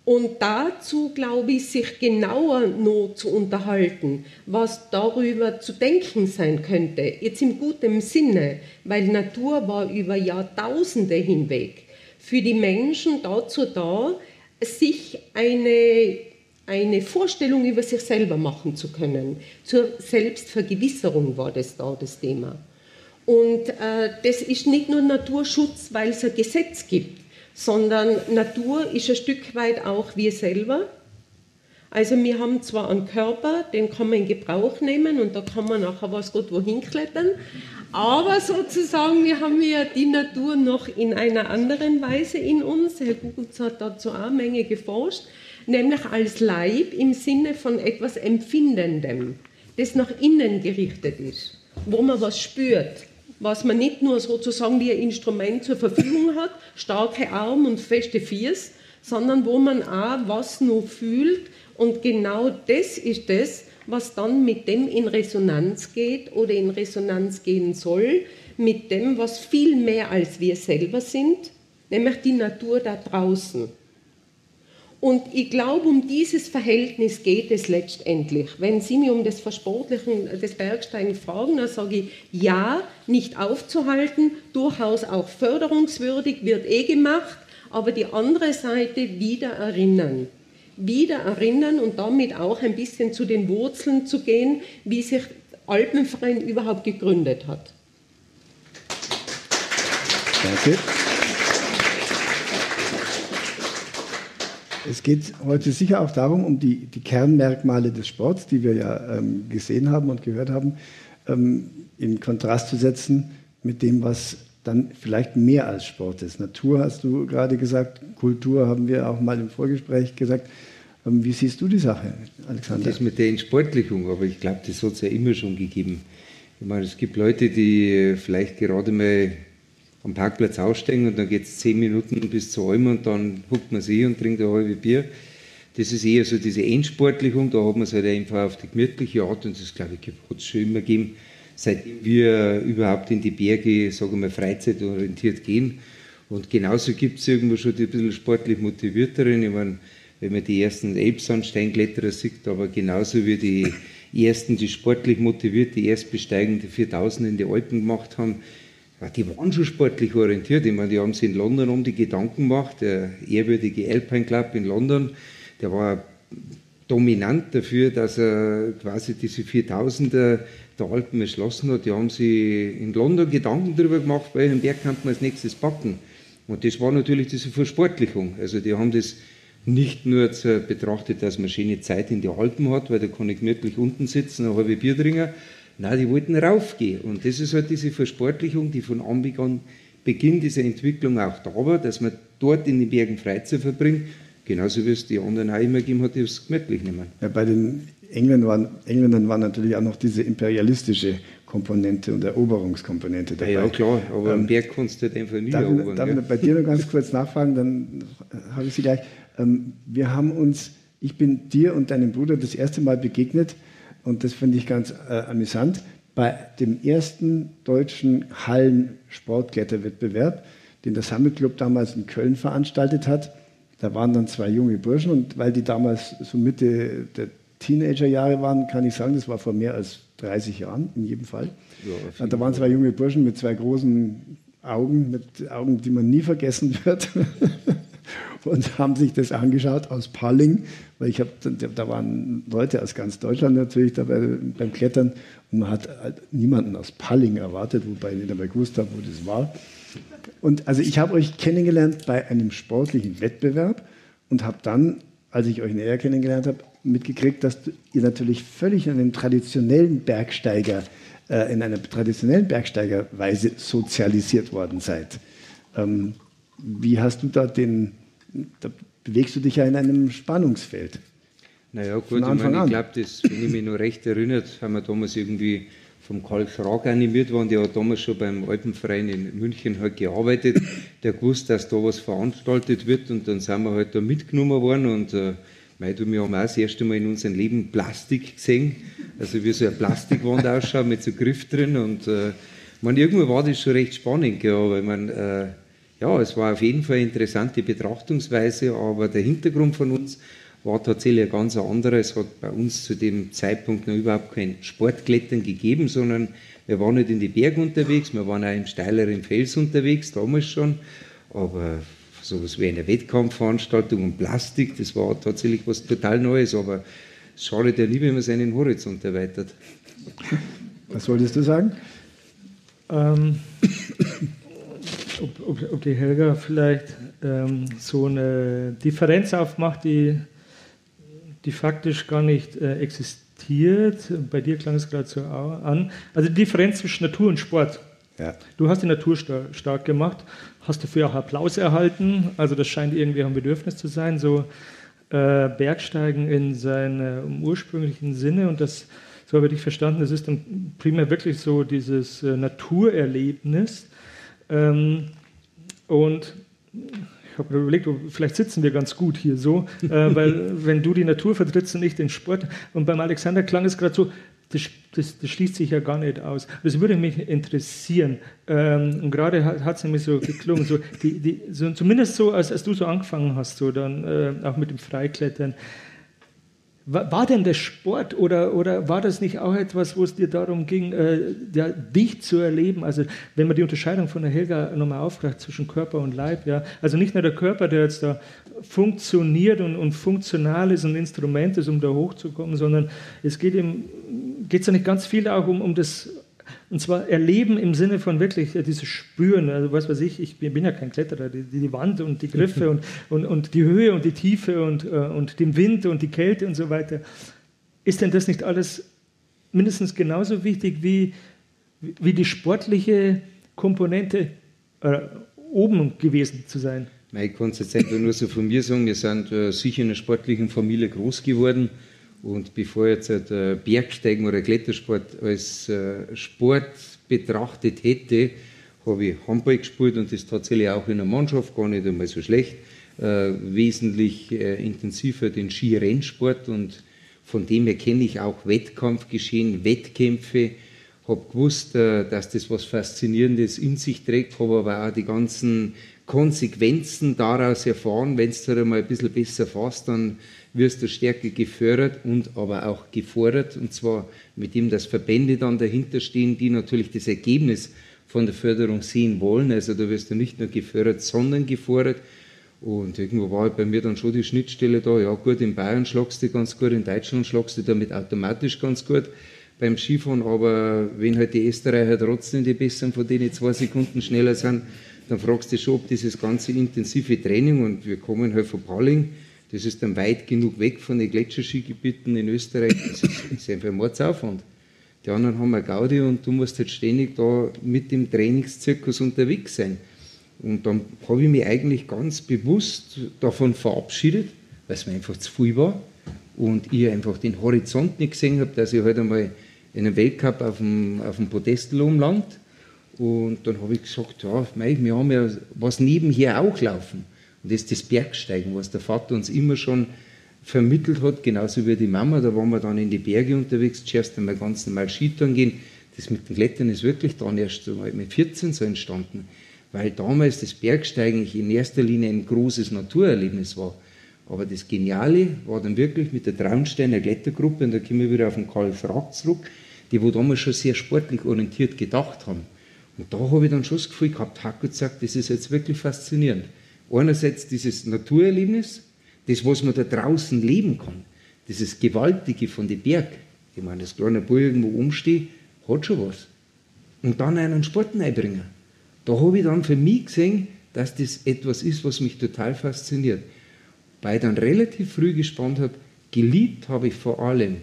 Und dazu glaube ich, sich genauer noch zu unterhalten, was darüber zu denken sein könnte, jetzt im guten Sinne, weil Natur war über Jahrtausende hinweg für die Menschen dazu da, sich eine, eine Vorstellung über sich selber machen zu können. Zur Selbstvergewisserung war das da das Thema. Und äh, das ist nicht nur Naturschutz, weil es ein Gesetz gibt, sondern Natur ist ein Stück weit auch wir selber. Also wir haben zwar einen Körper, den kann man in Gebrauch nehmen und da kann man nachher was Gott wohin klettern, aber sozusagen wir haben ja die Natur noch in einer anderen Weise in uns. Herr Gugutz hat dazu auch eine Menge geforscht, nämlich als Leib im Sinne von etwas Empfindendem, das nach innen gerichtet ist, wo man was spürt was man nicht nur sozusagen wie ein Instrument zur Verfügung hat, starke Arme und feste Fies, sondern wo man auch was nur fühlt. Und genau das ist das, was dann mit dem in Resonanz geht oder in Resonanz gehen soll, mit dem, was viel mehr als wir selber sind, nämlich die Natur da draußen. Und ich glaube, um dieses Verhältnis geht es letztendlich. Wenn Sie mich um das Versportlichen des Bergsteigen fragen, dann sage ich, ja, nicht aufzuhalten, durchaus auch förderungswürdig, wird eh gemacht, aber die andere Seite wieder erinnern. Wieder erinnern und damit auch ein bisschen zu den Wurzeln zu gehen, wie sich Alpenverein überhaupt gegründet hat. Danke. Es geht heute sicher auch darum, um die, die Kernmerkmale des Sports, die wir ja ähm, gesehen haben und gehört haben, ähm, in Kontrast zu setzen mit dem, was dann vielleicht mehr als Sport ist. Natur hast du gerade gesagt, Kultur haben wir auch mal im Vorgespräch gesagt. Ähm, wie siehst du die Sache, Alexander? Das mit der Entsportlichung, aber ich glaube, das hat es ja immer schon gegeben. Ich meine, es gibt Leute, die vielleicht gerade mal am Parkplatz aussteigen und dann geht es zehn Minuten bis zur Alm und dann huckt man sich und trinkt ein halbes Bier. Das ist eher so diese Endsportlichung, da hat man es halt einfach auf die gemütliche Art und das, glaube ich, hat es schon immer gegeben, seitdem wir überhaupt in die Berge, sagen wir mal, freizeitorientiert gehen. Und genauso gibt es irgendwo schon die ein bisschen sportlich motivierteren. Ich meine, wenn man die ersten Elbsandsteinkletterer sieht, aber genauso wie die ersten, die sportlich motiviert, die erstbesteigende 4000 in die Alpen gemacht haben, die waren schon sportlich orientiert. Ich meine, die haben sich in London um die Gedanken gemacht. Der ehrwürdige Alpine Club in London, der war dominant dafür, dass er quasi diese 4000er der Alpen erschlossen hat. Die haben sich in London Gedanken darüber gemacht, welchen Berg kann man als nächstes packen. Und das war natürlich diese Versportlichung. Also die haben das nicht nur betrachtet, dass man schöne Zeit in die Alpen hat, weil da kann ich gemütlich unten sitzen, eine halbe Bier trinken, Nein, die wollten raufgehen. Und das ist halt diese Versportlichung, die von Anbeginn Beginn dieser Entwicklung auch da war, dass man dort in den Bergen Freizeit verbringt, genauso wie es die anderen auch immer gegeben hat, die es gemütlich nehmen. Ja, bei den Engländern, waren, Engländern war natürlich auch noch diese imperialistische Komponente und Eroberungskomponente dabei. Ja, ja klar, aber ähm, am Berg kannst du halt einfach nie darf, erobern. Darf ich bei dir noch ganz kurz nachfragen, dann habe ich sie gleich. Ähm, wir haben uns, ich bin dir und deinem Bruder das erste Mal begegnet, und das finde ich ganz äh, amüsant, bei dem ersten deutschen Hallen-Sportkletterwettbewerb, den der Sammelclub damals in Köln veranstaltet hat. Da waren dann zwei junge Burschen und weil die damals so Mitte der Teenagerjahre waren, kann ich sagen, das war vor mehr als 30 Jahren in jedem Fall. Ja, da waren zwei junge Burschen mit zwei großen Augen, mit Augen, die man nie vergessen wird. [LAUGHS] und haben sich das angeschaut aus Palling, weil ich habe, da waren Leute aus ganz Deutschland natürlich dabei beim Klettern und man hat niemanden aus Palling erwartet, wobei ich nicht einmal gewusst habe, wo das war. Und also ich habe euch kennengelernt bei einem sportlichen Wettbewerb und habe dann, als ich euch näher kennengelernt habe, mitgekriegt, dass ihr natürlich völlig in einem traditionellen Bergsteiger, äh, in einer traditionellen Bergsteigerweise sozialisiert worden seid. Ähm, wie hast du da den, da bewegst du dich ja in einem Spannungsfeld. Naja, gut, ich, meine, ich glaube, wenn ich mich noch recht erinnert, haben wir damals irgendwie vom Karl Schrag animiert worden, der hat damals schon beim Alpenverein in München halt gearbeitet, der gewusst, dass da was veranstaltet wird und dann sind wir halt da mitgenommen worden und äh, Mei, du, wir haben auch das erste Mal in unserem Leben Plastik gesehen, also wie so eine Plastikwand ausschaut mit so Griff drin und äh, man, irgendwo war das schon recht spannend, aber ich mein, äh, ja, es war auf jeden Fall eine interessante Betrachtungsweise, aber der Hintergrund von uns war tatsächlich ein ganz anderer. Es hat bei uns zu dem Zeitpunkt noch überhaupt kein Sportklettern gegeben, sondern wir waren nicht in die Berge unterwegs, wir waren auch im steileren Fels unterwegs, damals schon, aber so etwas wie eine Wettkampfveranstaltung und Plastik, das war tatsächlich was total Neues, aber es schadet ja nie, wenn man seinen Horizont erweitert. Was wolltest du sagen? [COUGHS] Ähm, [COUGHS] [COUGHS] ob, ob, ob, die Helga vielleicht ähm, so eine Differenz aufmacht, die, die faktisch gar nicht äh, existiert. Bei dir klang es gerade so an. Also die Differenz zwischen Natur und Sport. Ja. Du hast die Natur stark, gemacht, hast dafür auch Applaus erhalten. Also das scheint irgendwie ein Bedürfnis zu sein, so äh, Bergsteigen in seinem ursprünglichen Sinne. Und das, so habe ich dich verstanden, das ist dann primär wirklich so dieses äh, Naturerlebnis. Ähm, und ich habe überlegt, oh, vielleicht sitzen wir ganz gut hier so, äh, [LAUGHS] weil wenn du die Natur vertrittst und ich den Sport. Und beim Alexander klang es gerade so, das, das, das, schließt sich ja gar nicht aus. Das würde mich interessieren. Ähm, und gerade hat es nämlich so geklungen, so, die, die, so, zumindest so, als, als du so angefangen hast, so dann äh, auch mit dem Freiklettern. War, denn der Sport oder, oder war das nicht auch etwas, wo es dir darum ging, äh, ja, dich zu erleben? Also wenn man die Unterscheidung von der Helga nochmal aufgreift zwischen Körper und Leib, ja, also nicht nur der Körper, der jetzt da funktioniert und, und funktional ist, ein Instrument ist, um da hochzukommen, sondern es geht ihm geht es ja nicht ganz viel auch um, um das, und zwar Erleben im Sinne von wirklich ja, dieses Spüren, also was weiß ich, ich bin, bin ja kein Kletterer, die, die, Wand und die Griffe [LAUGHS] und, und, und die Höhe und die Tiefe und, äh, und den Wind und die Kälte und so weiter. Ist denn das nicht alles mindestens genauso wichtig wie, wie die sportliche Komponente äh, oben gewesen zu sein? Ich kann es jetzt einfach nur so von mir sagen, wir sind äh, sicher in einer sportlichen Familie groß geworden. Und bevor ich jetzt äh, Bergsteigen oder Klettersport als äh, Sport betrachtet hätte, habe ich Handball gespielt und das tatsächlich auch in der Mannschaft gar nicht einmal so schlecht. Äh, wesentlich intensiver den Skirennsport und von dem her kenne ich auch Wettkampfgeschehen, Wettkämpfe, habe gewusst, dass das was Faszinierendes in sich trägt, habe aber auch die ganzen Konsequenzen daraus erfahren. Wenn es halt einmal ein bisschen besser fasst, dann wirst du stärker gefördert und aber auch gefordert. Und zwar mit dem, dass Verbände dann dahinter stehen, die natürlich das Ergebnis von der Förderung sehen wollen. Also da wirst du nicht nur gefördert, sondern gefordert. Und irgendwo war bei mir dann schon die Schnittstelle da, ja gut, in Bayern schlagst du ganz gut, in Deutschland schlagst du damit automatisch ganz gut beim Skifahren, aber wenn halt die Österreicher trotzdem die Besseren von denen zwei Sekunden schneller sind, dann fragst du dich schon, ob dieses ganze intensive Training, und wir kommen halt von Palling, das ist dann weit genug weg von den Gletscherskigebieten in Österreich. Das ist, ist einfach ein Mordsaufwand. Die anderen haben eine Gaudi und du musst halt ständig da mit dem Trainingszirkus unterwegs sein. Und dann habe ich mich eigentlich ganz bewusst davon verabschiedet, weil es mir einfach zu viel war und ich einfach den Horizont nicht gesehen habe, dass ich halt einmal in einem Weltcup auf dem, auf dem Podest land. Und dann habe ich gesagt, ja, mei, wir haben ja was nebenher auch laufen. Und das ist das Bergsteigen, was der Vater uns immer schon vermittelt hat, genauso wie die Mama. Da waren wir dann in die Berge unterwegs, zuerst einmal ganz normal Skitouren gehen. Das mit den Klettern ist wirklich dann erst mit 14 so entstanden, weil damals das Bergsteigen in erster Linie ein großes Naturerlebnis war. Aber das Geniale war dann wirklich mit der Traunsteiner Klettergruppe, und da kommen wir wieder auf den Karl Frag zurück, die wo damals schon sehr sportlich orientiert gedacht haben. Und da habe ich dann schon das Gefühl gehabt, Hack sagt, das ist jetzt wirklich faszinierend einerseits dieses Naturerlebnis, das, was man da draußen leben kann, dieses Gewaltige von den Berg. Ich meine, das kleine Bull irgendwo umsteht, hat schon was. Und dann einen Sport einbringen. Da habe ich dann für mich gesehen, dass das etwas ist, was mich total fasziniert. Weil ich dann relativ früh gespannt habe, geliebt habe ich vor allem,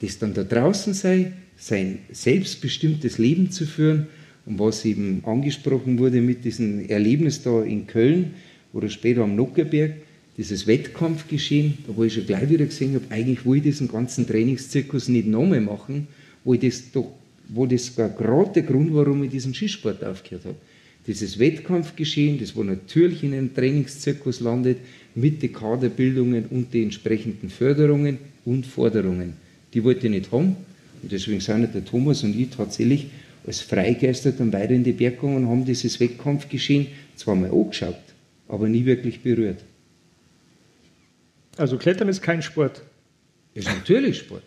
das dann da draußen sei, sein selbstbestimmtes Leben zu führen und was eben angesprochen wurde mit diesem Erlebnis da in Köln, oder später am Nockerberg, dieses Wettkampfgeschehen, da wo ich schon gleich wieder gesehen habe, eigentlich will ich diesen ganzen Trainingszirkus nicht nochmal machen, wo das doch, wo das gerade der Grund war, warum ich diesen Skisport aufgehört habe. Dieses Wettkampfgeschehen, das wo natürlich in einem Trainingszirkus landet, mit den Kaderbildungen und den entsprechenden Förderungen und Forderungen. Die wollte ich nicht haben. Und deswegen sind der Thomas und ich tatsächlich als Freigeister dann weiter in die Berg gegangen und haben dieses Wettkampfgeschehen zwar mal angeschaut, aber nie wirklich berührt. Also Klettern ist kein Sport. Ist natürlich Sport.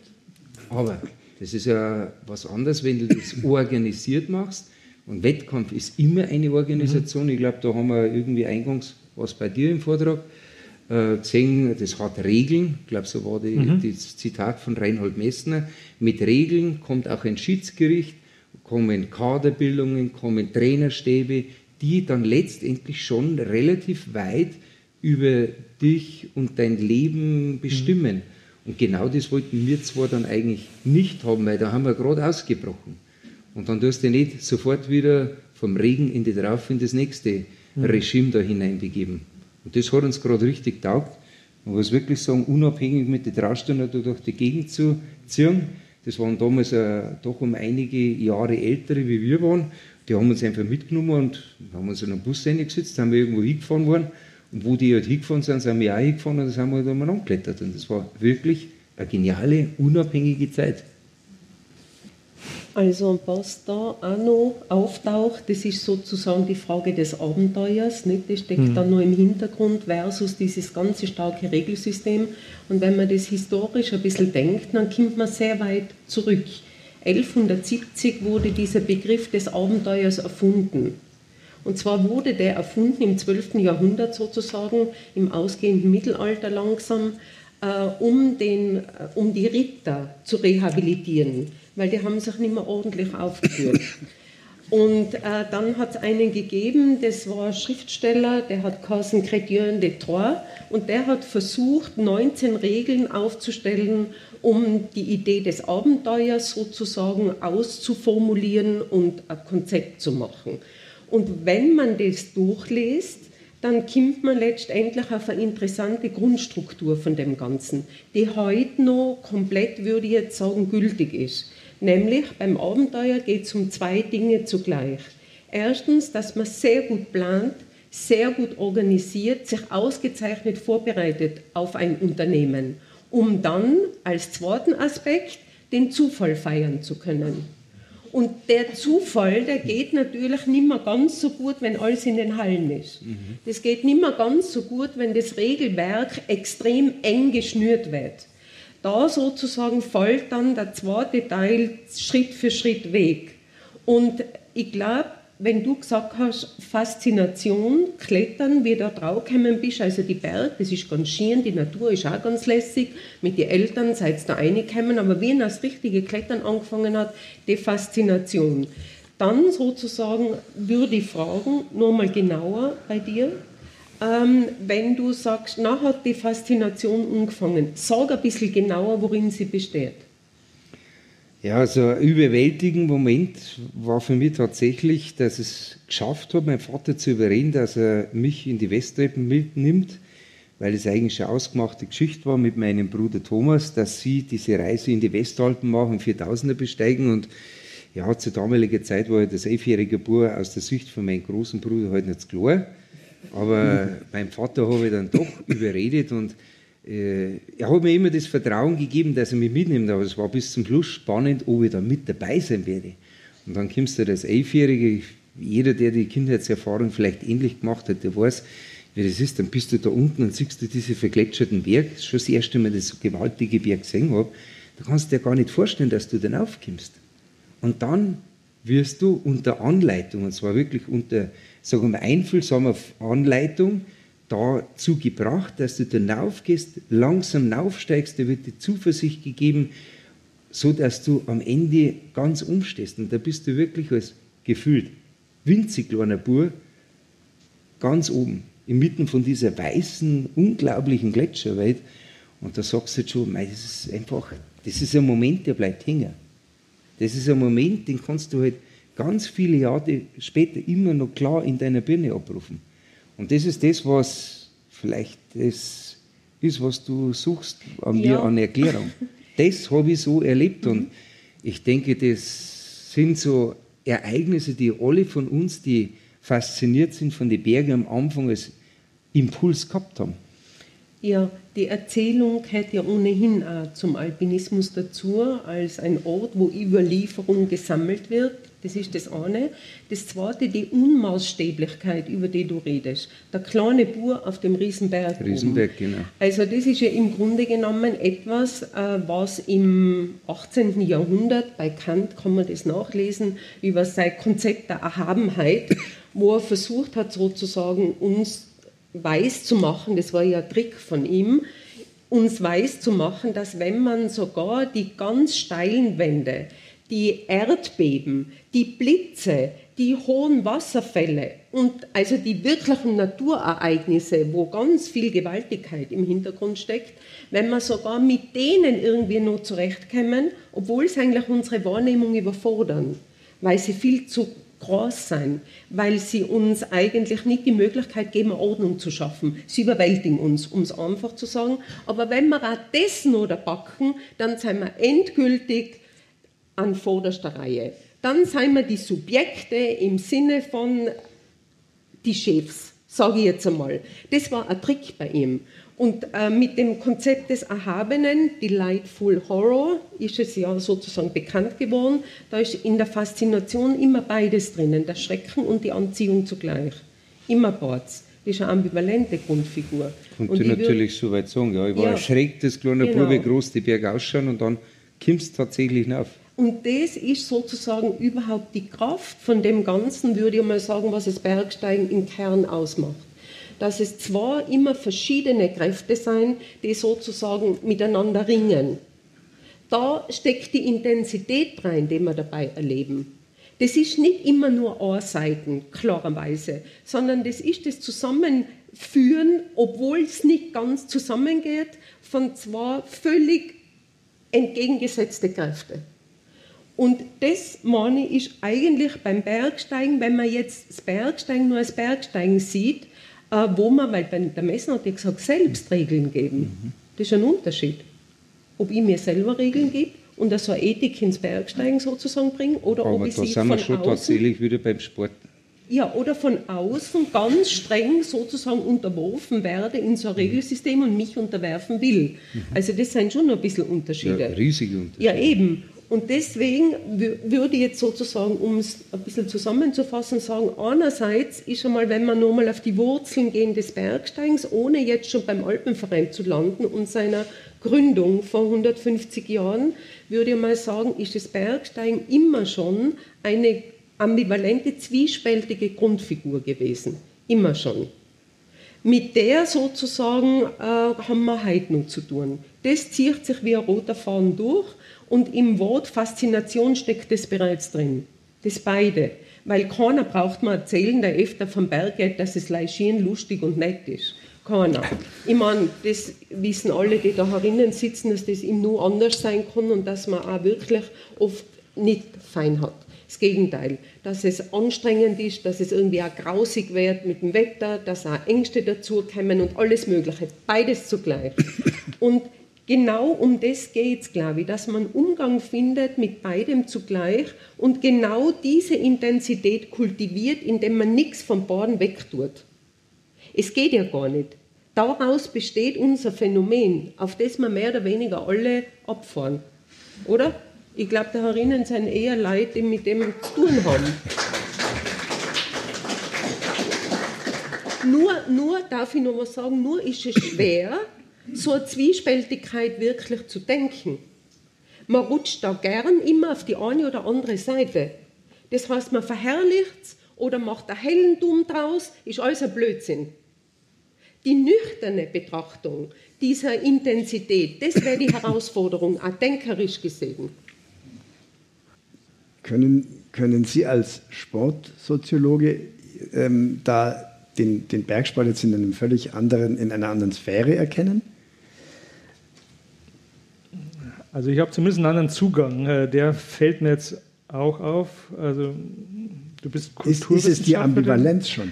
Aber das ist ja was anderes, wenn du das organisiert machst. Und Wettkampf ist immer eine Organisation. Mhm. Ich glaube, da haben wir irgendwie eingangs was bei dir im Vortrag äh, gesehen. Das hat Regeln. Ich glaube, so war die, mhm. das Zitat von Reinhold Messner. Mit Regeln kommt auch ein Schiedsgericht, kommen Kaderbildungen, kommen Trainerstäbe, die dann letztendlich schon relativ weit über dich und dein Leben bestimmen. Mhm. Und genau das wollten wir zwar dann eigentlich nicht haben, weil da haben wir gerade ausgebrochen. Und dann tust du nicht sofort wieder vom Regen in die drauf in das nächste mhm. Regime da hineinbegeben. Und das hat uns gerade richtig taugt. Man muss wirklich sagen, unabhängig mit den Traustern durch die Gegend zu ziehen. Das waren damals äh, doch um einige Jahre ältere, wie wir waren. Die haben uns einfach mitgenommen und haben uns in einen Bus reingesetzt, haben wir irgendwo hingefahren worden. Und wo die halt hingefahren sind, sind wir auch hingefahren und dann sind wir halt einmal angeklettert. Und das war wirklich eine geniale, unabhängige Zeit. Also was da auch noch auftaucht, das ist sozusagen die Frage des Abenteuers. Nicht? Das steckt mhm. dann nur im Hintergrund versus dieses ganze starke Regelsystem. Und wenn man das historisch ein bisschen denkt, dann kommt man sehr weit zurück. 1170 wurde dieser Begriff des Abenteuers erfunden. Und zwar wurde der erfunden im 12. Jahrhundert sozusagen, im ausgehenden Mittelalter langsam, äh, um, den, äh, um die Ritter zu rehabilitieren weil die haben sich nicht mehr ordentlich aufgeführt. [LAUGHS] Und äh, dann hat es einen gegeben, das war ein Schriftsteller, der hat Carson Chrétien de Troyes und der hat versucht, 19 Regeln aufzustellen, um die Idee des Abenteuers sozusagen auszuformulieren und ein Konzept zu machen. Und wenn man das durchliest, dann kommt man letztendlich auf eine interessante Grundstruktur von dem Ganzen, die heute noch komplett, würde ich jetzt sagen, gültig ist. Nämlich beim Abenteuer geht es um zwei Dinge zugleich. Erstens, dass man sehr gut plant, sehr gut organisiert, sich ausgezeichnet vorbereitet auf ein Unternehmen, um dann als zweiten Aspekt den Zufall feiern zu können. Und der Zufall, der geht natürlich nicht mehr ganz so gut, wenn alles in den Hallen ist. Mhm. Das geht nicht mehr ganz so gut, wenn das Regelwerk extrem eng geschnürt wird da sozusagen folgt dann der zweite Teil Schritt für Schritt Weg. Und ich glaube, wenn du gesagt hast, Faszination, Klettern, wie du da draufgekommen bist, also die Berg, das ist ganz schön, die Natur ist auch ganz lässig, mit den Eltern seid ihr da reingekommen, aber wie das richtige Klettern angefangen hat, die Faszination. Dann sozusagen würde ich fragen, nochmal genauer bei dir, ähm, wenn du sagst, na hat die Faszination angefangen. Sag ein bisschen genauer, worin sie besteht. Ja, also ein überwältigender Moment war für mich tatsächlich, dass es geschafft hat, meinen Vater zu überreden, dass er mich in die Westtreppen mitnimmt, weil es eigentlich eine ausgemachte Geschichte war mit meinem Bruder Thomas, dass sie diese Reise in die Westalpen machen, 4000er besteigen und ja, zur damaligen Zeit war ich das elfjährige Bub aus der Sicht von meinem großen Bruder halt nicht klar. Aber [LAUGHS] meinem Vater habe ich dann doch überredet und äh, er hat mir immer das Vertrauen gegeben, dass er mich mitnimmt, aber es war bis zum Schluss spannend, ob ich da mit dabei sein werde. Und dann kommst du das Elfjährige, jeder, der die Kindheitserfahrung vielleicht ähnlich gemacht hat, der weiß, wie das ist, dann bist du da unten und siehst du diese vergletscherte Berg, das ist schon das erste Mal, dass ich so gewaltige Berg gesehen habe, da kannst du dir gar nicht vorstellen, dass du dann aufkommst. Und dann wirst du unter Anleitung, und zwar wirklich unter sagen wir, einfühlsame Anleitung dazu gebracht, dass du dann aufgehst, langsam aufsteigst, da wird dir Zuversicht gegeben, so dass du am Ende ganz umstehst. Und da bist du wirklich als gefühlt winzig kleiner Bur ganz oben, inmitten von dieser weißen, unglaublichen Gletscherwelt. Und da sagst du jetzt schon, mei, das ist einfach, das ist ein Moment, der bleibt hängen. Das ist ein Moment, den kannst du halt ganz viele Jahre später immer noch klar in deiner Birne abrufen. Und das ist das, was vielleicht das ist, was du suchst an ja. mir an Erklärung. [LAUGHS] Das habe ich so erlebt und ich denke, das sind so Ereignisse, die alle von uns, die fasziniert sind von den Bergen am Anfang als Impuls gehabt haben. Ja, die Erzählung gehört ja ohnehin auch zum Alpinismus dazu, als ein Ort, wo Überlieferung gesammelt wird. Das ist das eine. Das zweite, die Unmaßstäblichkeit, über die du redest. Der kleine Bur auf dem Riesenberg. Riesenberg, oben. genau. Also, das ist ja im Grunde genommen etwas, äh, was im 18. Jahrhundert, bei Kant kann man das nachlesen, über sein Konzept der Erhabenheit, wo er versucht hat, sozusagen uns weiß zu machen, das war ja ein Trick von ihm, uns weiß zu machen, dass wenn man sogar die ganz steilen Wände, die Erdbeben, die Blitze, die hohen Wasserfälle und also die wirklichen Naturereignisse, wo ganz viel Gewaltigkeit im Hintergrund steckt, wenn man sogar mit denen irgendwie nur zurechtkommen, obwohl es eigentlich unsere Wahrnehmung überfordern, weil sie viel zu groß sein, weil sie uns eigentlich nicht die Möglichkeit geben, Ordnung zu schaffen. Sie überwältigen uns, um es einfach zu sagen. Aber wenn wir auch das noch da packen, dann sind wir endgültig an vorderster Reihe. Dann sind wir die Subjekte im Sinne von die Chefs, sage ich jetzt einmal. Das war ein Trick bei ihm. Und äh, mit dem Konzept des Erhabenen, Delightful Horror, ist es ja sozusagen bekannt geworden. Da ist in der Faszination immer beides drinnen, der Schrecken und die Anziehung zugleich. Immer beides. Das ist eine ambivalente Grundfigur. Konnte ich natürlich so weit sagen. Ja, ich war Ja. erschreckt, das kleine Genau. Bub, wie groß die Berge ausschauen und dann kommst du tatsächlich hinauf. Und das ist sozusagen überhaupt die Kraft von dem Ganzen, würde ich mal sagen, was das Bergsteigen im Kern ausmacht. Dass es zwar immer verschiedene Kräfte sein, die sozusagen miteinander ringen. Da steckt die Intensität rein, die wir dabei erleben. Das ist nicht immer nur Ohrseiten, klarerweise, sondern das ist das Zusammenführen, obwohl es nicht ganz zusammengeht, von zwei völlig entgegengesetzte Kräfte. Und das, meine ich, ist eigentlich beim Bergsteigen, wenn man jetzt das Bergsteigen nur als Bergsteigen sieht, äh, wo man, weil bei der Messner hat ja gesagt, selbst Regeln geben. Das ist ein Unterschied. Ob ich mir selber Regeln gebe und da so eine Ethik ins Bergsteigen sozusagen bringe, oder ob Aber ich da sie sind wir von schon tatsächlich wieder beim Sport. ja, oder von außen ganz streng sozusagen unterworfen werde in so ein Regelsystem und mich unterwerfen will. Also das sind schon noch ein bisschen Unterschiede. Ja, riesige Unterschiede. Ja, eben. Und deswegen wü- würde ich jetzt sozusagen, um es ein bisschen zusammenzufassen, sagen, einerseits ist einmal, wenn wir nochmal auf die Wurzeln gehen des Bergsteigens, ohne jetzt schon beim Alpenverein zu landen und seiner Gründung vor 150 Jahren, würde ich mal sagen, ist das Bergsteigen immer schon eine ambivalente, zwiespältige Grundfigur gewesen. Immer schon. Mit der sozusagen äh, haben wir heute noch zu tun. Das zieht sich wie ein roter Faden durch und im Wort Faszination steckt das bereits drin. Das beide. Weil keiner braucht mir erzählen, der öfter vom Berg geht, dass es schön, lustig und nett ist. Keiner. Ich meine, das wissen alle, die da herinnen sitzen, dass das ihm nur anders sein kann und dass man auch wirklich oft nicht fein hat. Das Gegenteil, dass es anstrengend ist, dass es irgendwie auch grausig wird mit dem Wetter, dass auch Ängste dazukommen und alles Mögliche. Beides zugleich. Und genau um das geht es, glaube ich, dass man Umgang findet mit beidem zugleich und genau diese Intensität kultiviert, indem man nichts vom Boden wegtut. Es geht ja gar nicht. Daraus besteht unser Phänomen, auf das wir mehr oder weniger alle abfahren. Oder? Ich glaube, da herinnen sind eher Leute, die mit dem zu tun haben. Nur, nur, darf ich noch was sagen, nur ist es schwer, eine Zwiespältigkeit wirklich zu denken. Man rutscht da gern immer auf die eine oder andere Seite. Das heißt, man verherrlicht es oder macht ein Heldentum draus, ist alles ein Blödsinn. Die nüchterne Betrachtung dieser Intensität, das wäre die Herausforderung, auch denkerisch gesehen. Können, können Sie als Sportsoziologe ähm, da den, den Bergsport jetzt in einem völlig anderen, in einer anderen Sphäre erkennen? Also ich habe zumindest einen anderen Zugang. Äh, Der fällt mir jetzt auch auf. Also du bist Ist, ist es die. Ambivalenz schon?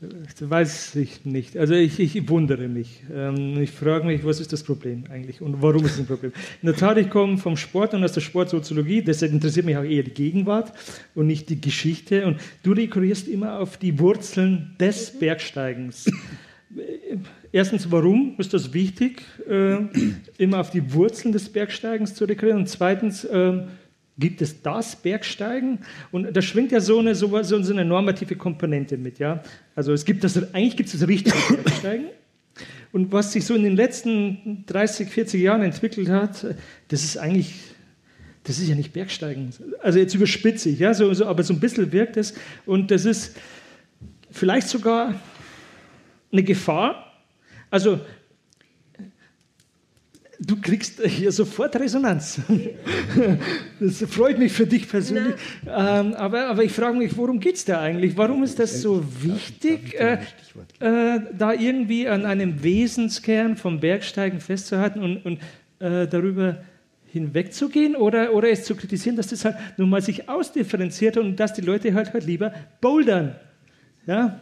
Das weiß ich nicht. Also ich, ich wundere mich. Ähm, ich frage mich, was ist das Problem eigentlich und warum ist es ein Problem? In der Tat, ich komme vom Sport und aus der Sportsoziologie, deshalb interessiert mich auch eher die Gegenwart und nicht die Geschichte. Und du rekurrierst immer auf die Wurzeln des Bergsteigens. [LAUGHS] Erstens, warum ist das wichtig, äh, immer auf die Wurzeln des Bergsteigens zu rekurrieren? Und zweitens, äh, Gibt es das Bergsteigen? Und da schwingt ja so eine, so, so eine normative Komponente mit. Ja? Also es gibt das, eigentlich gibt es das richtige Bergsteigen. Und was sich so in den letzten 30, 40 Jahren entwickelt hat, das ist eigentlich, das ist ja nicht Bergsteigen. Also jetzt überspitze ich, ja? so, so, aber so ein bisschen wirkt es. Und das ist vielleicht sogar eine Gefahr. Also Du kriegst hier sofort Resonanz. Das freut mich für dich persönlich. Ähm, aber, aber ich frage mich, worum geht es da eigentlich? Warum ist das so wichtig, äh, äh, da irgendwie an einem Wesenskern vom Bergsteigen festzuhalten und, und äh, darüber hinwegzugehen oder, oder es zu kritisieren, dass das halt nun mal sich ausdifferenziert und dass die Leute halt, halt lieber bouldern. Ja?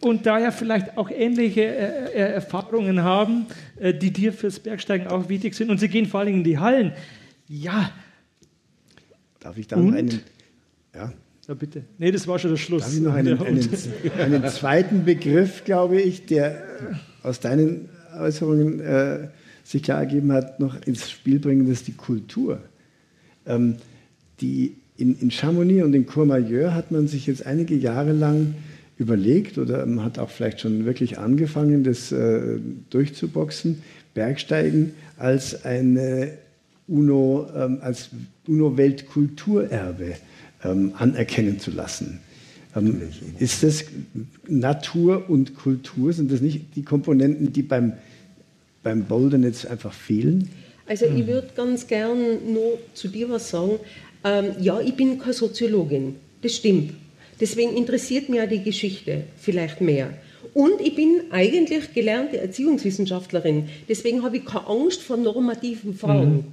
Und daher vielleicht auch ähnliche äh, äh, Erfahrungen haben, äh, die dir fürs Bergsteigen auch wichtig sind. Und sie gehen vor allem in die Hallen. Ja. Darf ich da noch einen. Ja. Ja, bitte. Nee, das war schon der Schluss. Darf ich noch einen, [LAUGHS] einen, einen zweiten Begriff, glaube ich, der aus deinen Äußerungen äh, sich klar ergeben hat, noch ins Spiel bringen, das ist die Kultur. Ähm, die in, in Chamonix und in Courmayeur hat man sich jetzt einige Jahre lang überlegt oder man hat auch vielleicht schon wirklich angefangen, das äh, durchzuboxen, Bergsteigen als eine UNO, ähm, als UNO-Weltkulturerbe ähm, anerkennen zu lassen. Ähm, ist das Natur und Kultur, sind das nicht die Komponenten, die beim, beim Bouldern jetzt einfach fehlen? Also ich würde ganz gern nur zu dir was sagen. Ähm, ja, ich bin keine Soziologin, das stimmt. Deswegen interessiert mich ja die Geschichte vielleicht mehr. Und ich bin eigentlich gelernte Erziehungswissenschaftlerin. Deswegen habe ich keine Angst vor normativen Fragen. Mhm.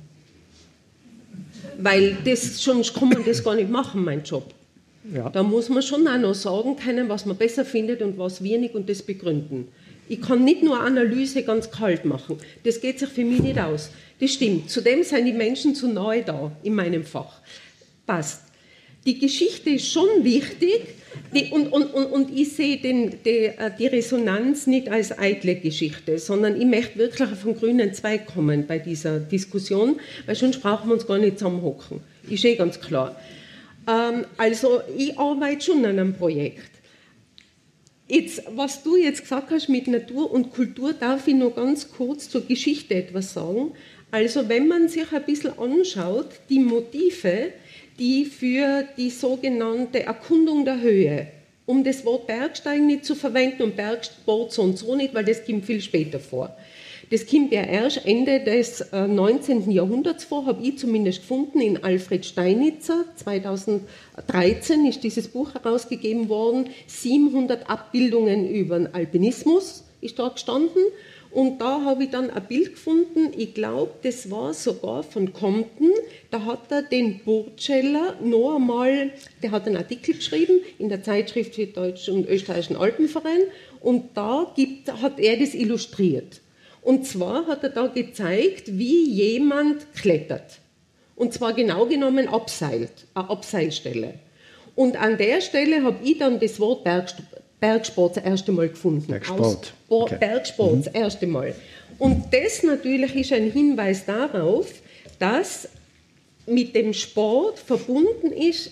Weil das, sonst kann man das gar nicht machen, mein Job. Ja. Da muss man schon auch noch sagen können, was man besser findet und was wenig und das begründen. Ich kann nicht nur Analyse ganz kalt machen. Das geht sich für mich nicht aus. Das stimmt. Zudem sind die Menschen zu nahe da in meinem Fach. Passt die Geschichte ist schon wichtig die, und, und, und, und ich sehe den, die, äh, die Resonanz nicht als eitle Geschichte, sondern ich möchte wirklich auf einen grünen Zweig kommen bei dieser Diskussion, weil sonst brauchen wir uns gar nicht zusammenhocken. Ist eh ganz klar. Ähm, also ich arbeite schon an einem Projekt. Jetzt, was du jetzt gesagt hast mit Natur und Kultur, darf ich noch ganz kurz zur Geschichte etwas sagen. Also wenn man sich ein bisschen anschaut, die Motive, die für die sogenannte Erkundung der Höhe, um das Wort Bergsteigen nicht zu verwenden und Bergsport so und so nicht, weil das kommt viel später vor. Das kommt ja erst Ende des 19. Äh, Jahrhunderts vor, habe ich zumindest gefunden, in Alfred Steinitzer. 2013 ist dieses Buch herausgegeben worden. 700 Abbildungen über den Alpinismus ist dort gestanden. Und da habe ich dann ein Bild gefunden, ich glaube, das war sogar von Compton. Da hat er den Burtscheller noch einmal, der hat einen Artikel geschrieben in der Zeitschrift für Deutschen und Österreichischen Alpenverein. Und da gibt, hat er das illustriert. Und zwar hat er da gezeigt, wie jemand klettert. Und zwar genau genommen abseilt, eine Abseilstelle. Und an der Stelle habe ich dann das Wort Bergsport das erste Mal gefunden. Bergsport. Okay. Bergsport mhm. das erste Mal. Und das natürlich ist ein Hinweis darauf, dass mit dem Sport verbunden ist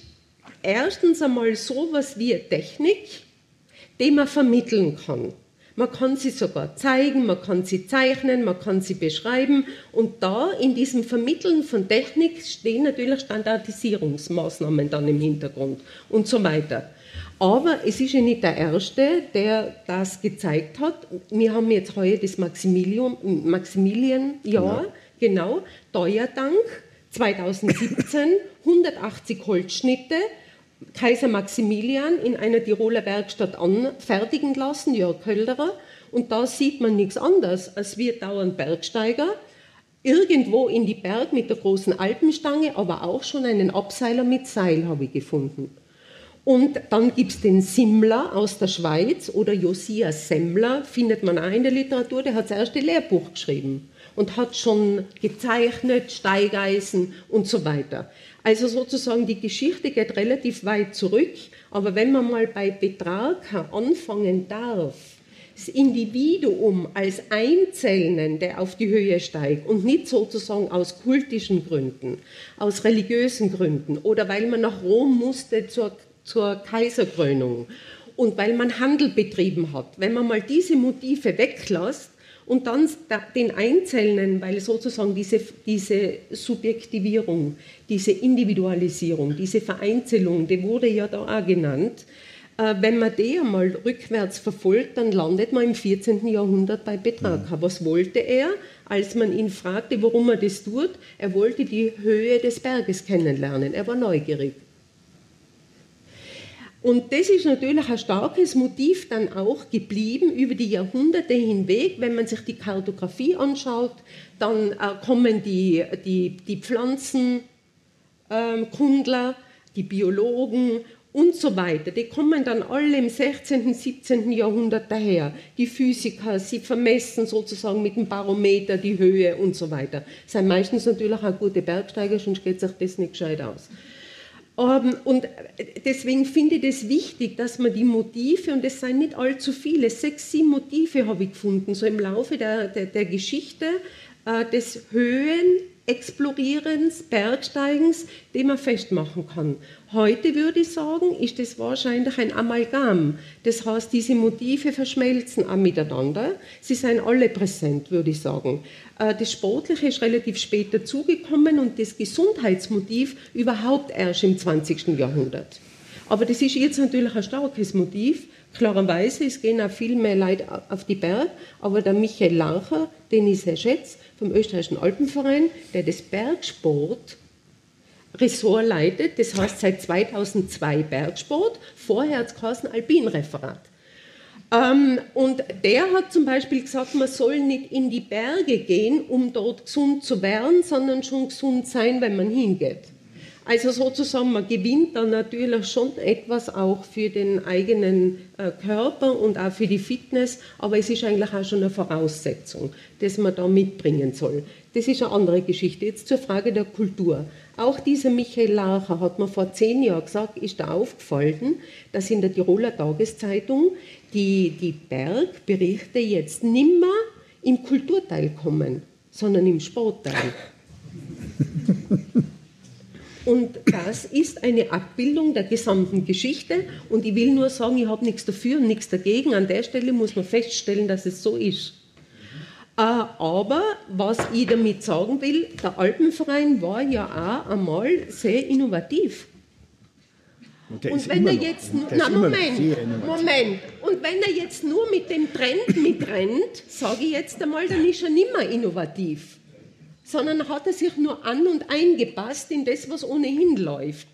erstens einmal sowas wie Technik, die man vermitteln kann. Man kann sie sogar zeigen, man kann sie zeichnen, man kann sie beschreiben. Und da in diesem Vermitteln von Technik stehen natürlich Standardisierungsmaßnahmen dann im Hintergrund und so weiter. Aber es ist ja nicht der Erste, der das gezeigt hat. Wir haben jetzt heute das Maximilian, Maximilienjahr, genau, genau Dank 2017, 180 Holzschnitte, Kaiser Maximilian in einer Tiroler Werkstatt anfertigen lassen, Jörg Hölderer. Und da sieht man nichts anderes, als wir dauernd Bergsteiger, irgendwo in die Berg mit der großen Alpenstange, aber auch schon einen Abseiler mit Seil habe ich gefunden. Und dann gibt es den Simmler aus der Schweiz oder Josias Semmler, findet man auch in der Literatur, der hat das erste Lehrbuch geschrieben und hat schon gezeichnet, Steigeisen und so weiter. Also sozusagen die Geschichte geht relativ weit zurück, aber wenn man mal bei Petrarca anfangen darf, das Individuum als Einzelnen, der auf die Höhe steigt und nicht sozusagen aus kultischen Gründen, aus religiösen Gründen oder weil man nach Rom musste zur, zur Kaiserkrönung und weil man Handel betrieben hat. Wenn man mal diese Motive weglässt, und dann den Einzelnen, weil sozusagen diese, diese Subjektivierung, diese Individualisierung, diese Vereinzelung, die wurde ja da auch genannt, äh, wenn man die einmal rückwärts verfolgt, dann landet man im 14. Jahrhundert bei Petrarca. Was wollte er, als man ihn fragte, warum er das tut? Er wollte die Höhe des Berges kennenlernen. Er war neugierig. Und das ist natürlich ein starkes Motiv dann auch geblieben über die Jahrhunderte hinweg. Wenn man sich die Kartografie anschaut, dann äh, kommen die, die, die Pflanzenkundler, ähm, die Biologen und so weiter. Die kommen dann alle im 16., 17. Jahrhundert daher. Die Physiker, sie vermessen sozusagen mit dem Barometer die Höhe und so weiter. Das sind meistens natürlich auch gute Bergsteiger, sonst geht sich das nicht gescheit aus. Ähm, und deswegen finde ich es das wichtig, dass man die Motive, und es seien nicht allzu viele, sechs, sieben Motive habe ich gefunden, so im Laufe der, der, der Geschichte äh, des Höhen, Explorierens, Bergsteigens, den man festmachen kann. Heute würde ich sagen, ist das wahrscheinlich ein Amalgam. Das heißt, diese Motive verschmelzen auch miteinander. Sie sind alle präsent, würde ich sagen. Äh, das Sportliche ist relativ spät dazugekommen und das Gesundheitsmotiv überhaupt erst im 20. Jahrhundert. Aber das ist jetzt natürlich ein starkes Motiv. Klarerweise, es gehen auch viel mehr Leute auf die Berg, aber der Michael Lacher, den ich sehr schätze, vom Österreichischen Alpenverein, der das Bergsport Ressort leitet, das heißt seit 2002 Bergsport, vorher hat es Alpinreferat. Ähm, und der hat zum Beispiel gesagt, man soll nicht in die Berge gehen, um dort gesund zu werden, sondern schon gesund sein, wenn man hingeht. Also sozusagen, man gewinnt dann natürlich schon etwas auch für den eigenen äh, Körper und auch für die Fitness, aber es ist eigentlich auch schon eine Voraussetzung, dass man da mitbringen soll. Das ist eine andere Geschichte. Jetzt zur Frage der Kultur. Auch dieser Michael Lacher hat mir vor zehn Jahren gesagt, ist da aufgefallen, dass in der Tiroler Tageszeitung die, die Bergberichte jetzt nimmer im Kulturteil kommen, sondern im Sportteil. [LAUGHS] Und das ist eine Abbildung der gesamten Geschichte. Und ich will nur sagen, ich habe nichts dafür und nichts dagegen. An der Stelle muss man feststellen, dass es so ist. Äh, aber was ich damit sagen will, der Alpenverein war ja auch einmal sehr innovativ. Und, und wenn er jetzt nur, na Moment, Moment, und wenn er jetzt nur mit dem Trend mitrennt, sage ich jetzt einmal, dann ist er nicht mehr innovativ sondern hat er sich nur an und eingepasst in das, was ohnehin läuft.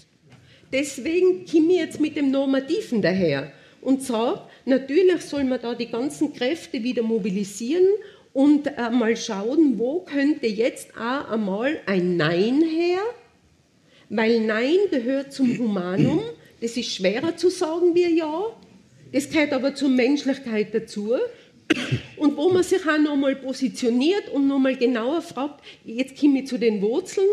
Deswegen komme ich jetzt mit dem Normativen daher und sage, natürlich soll man da die ganzen Kräfte wieder mobilisieren und äh, mal schauen, wo könnte jetzt auch einmal ein Nein her, weil Nein gehört zum Humanum, das ist schwerer zu sagen wie Ja, das gehört aber zur Menschlichkeit dazu und wo man sich auch nochmal positioniert und nochmal genauer fragt, jetzt komme ich zu den Wurzeln,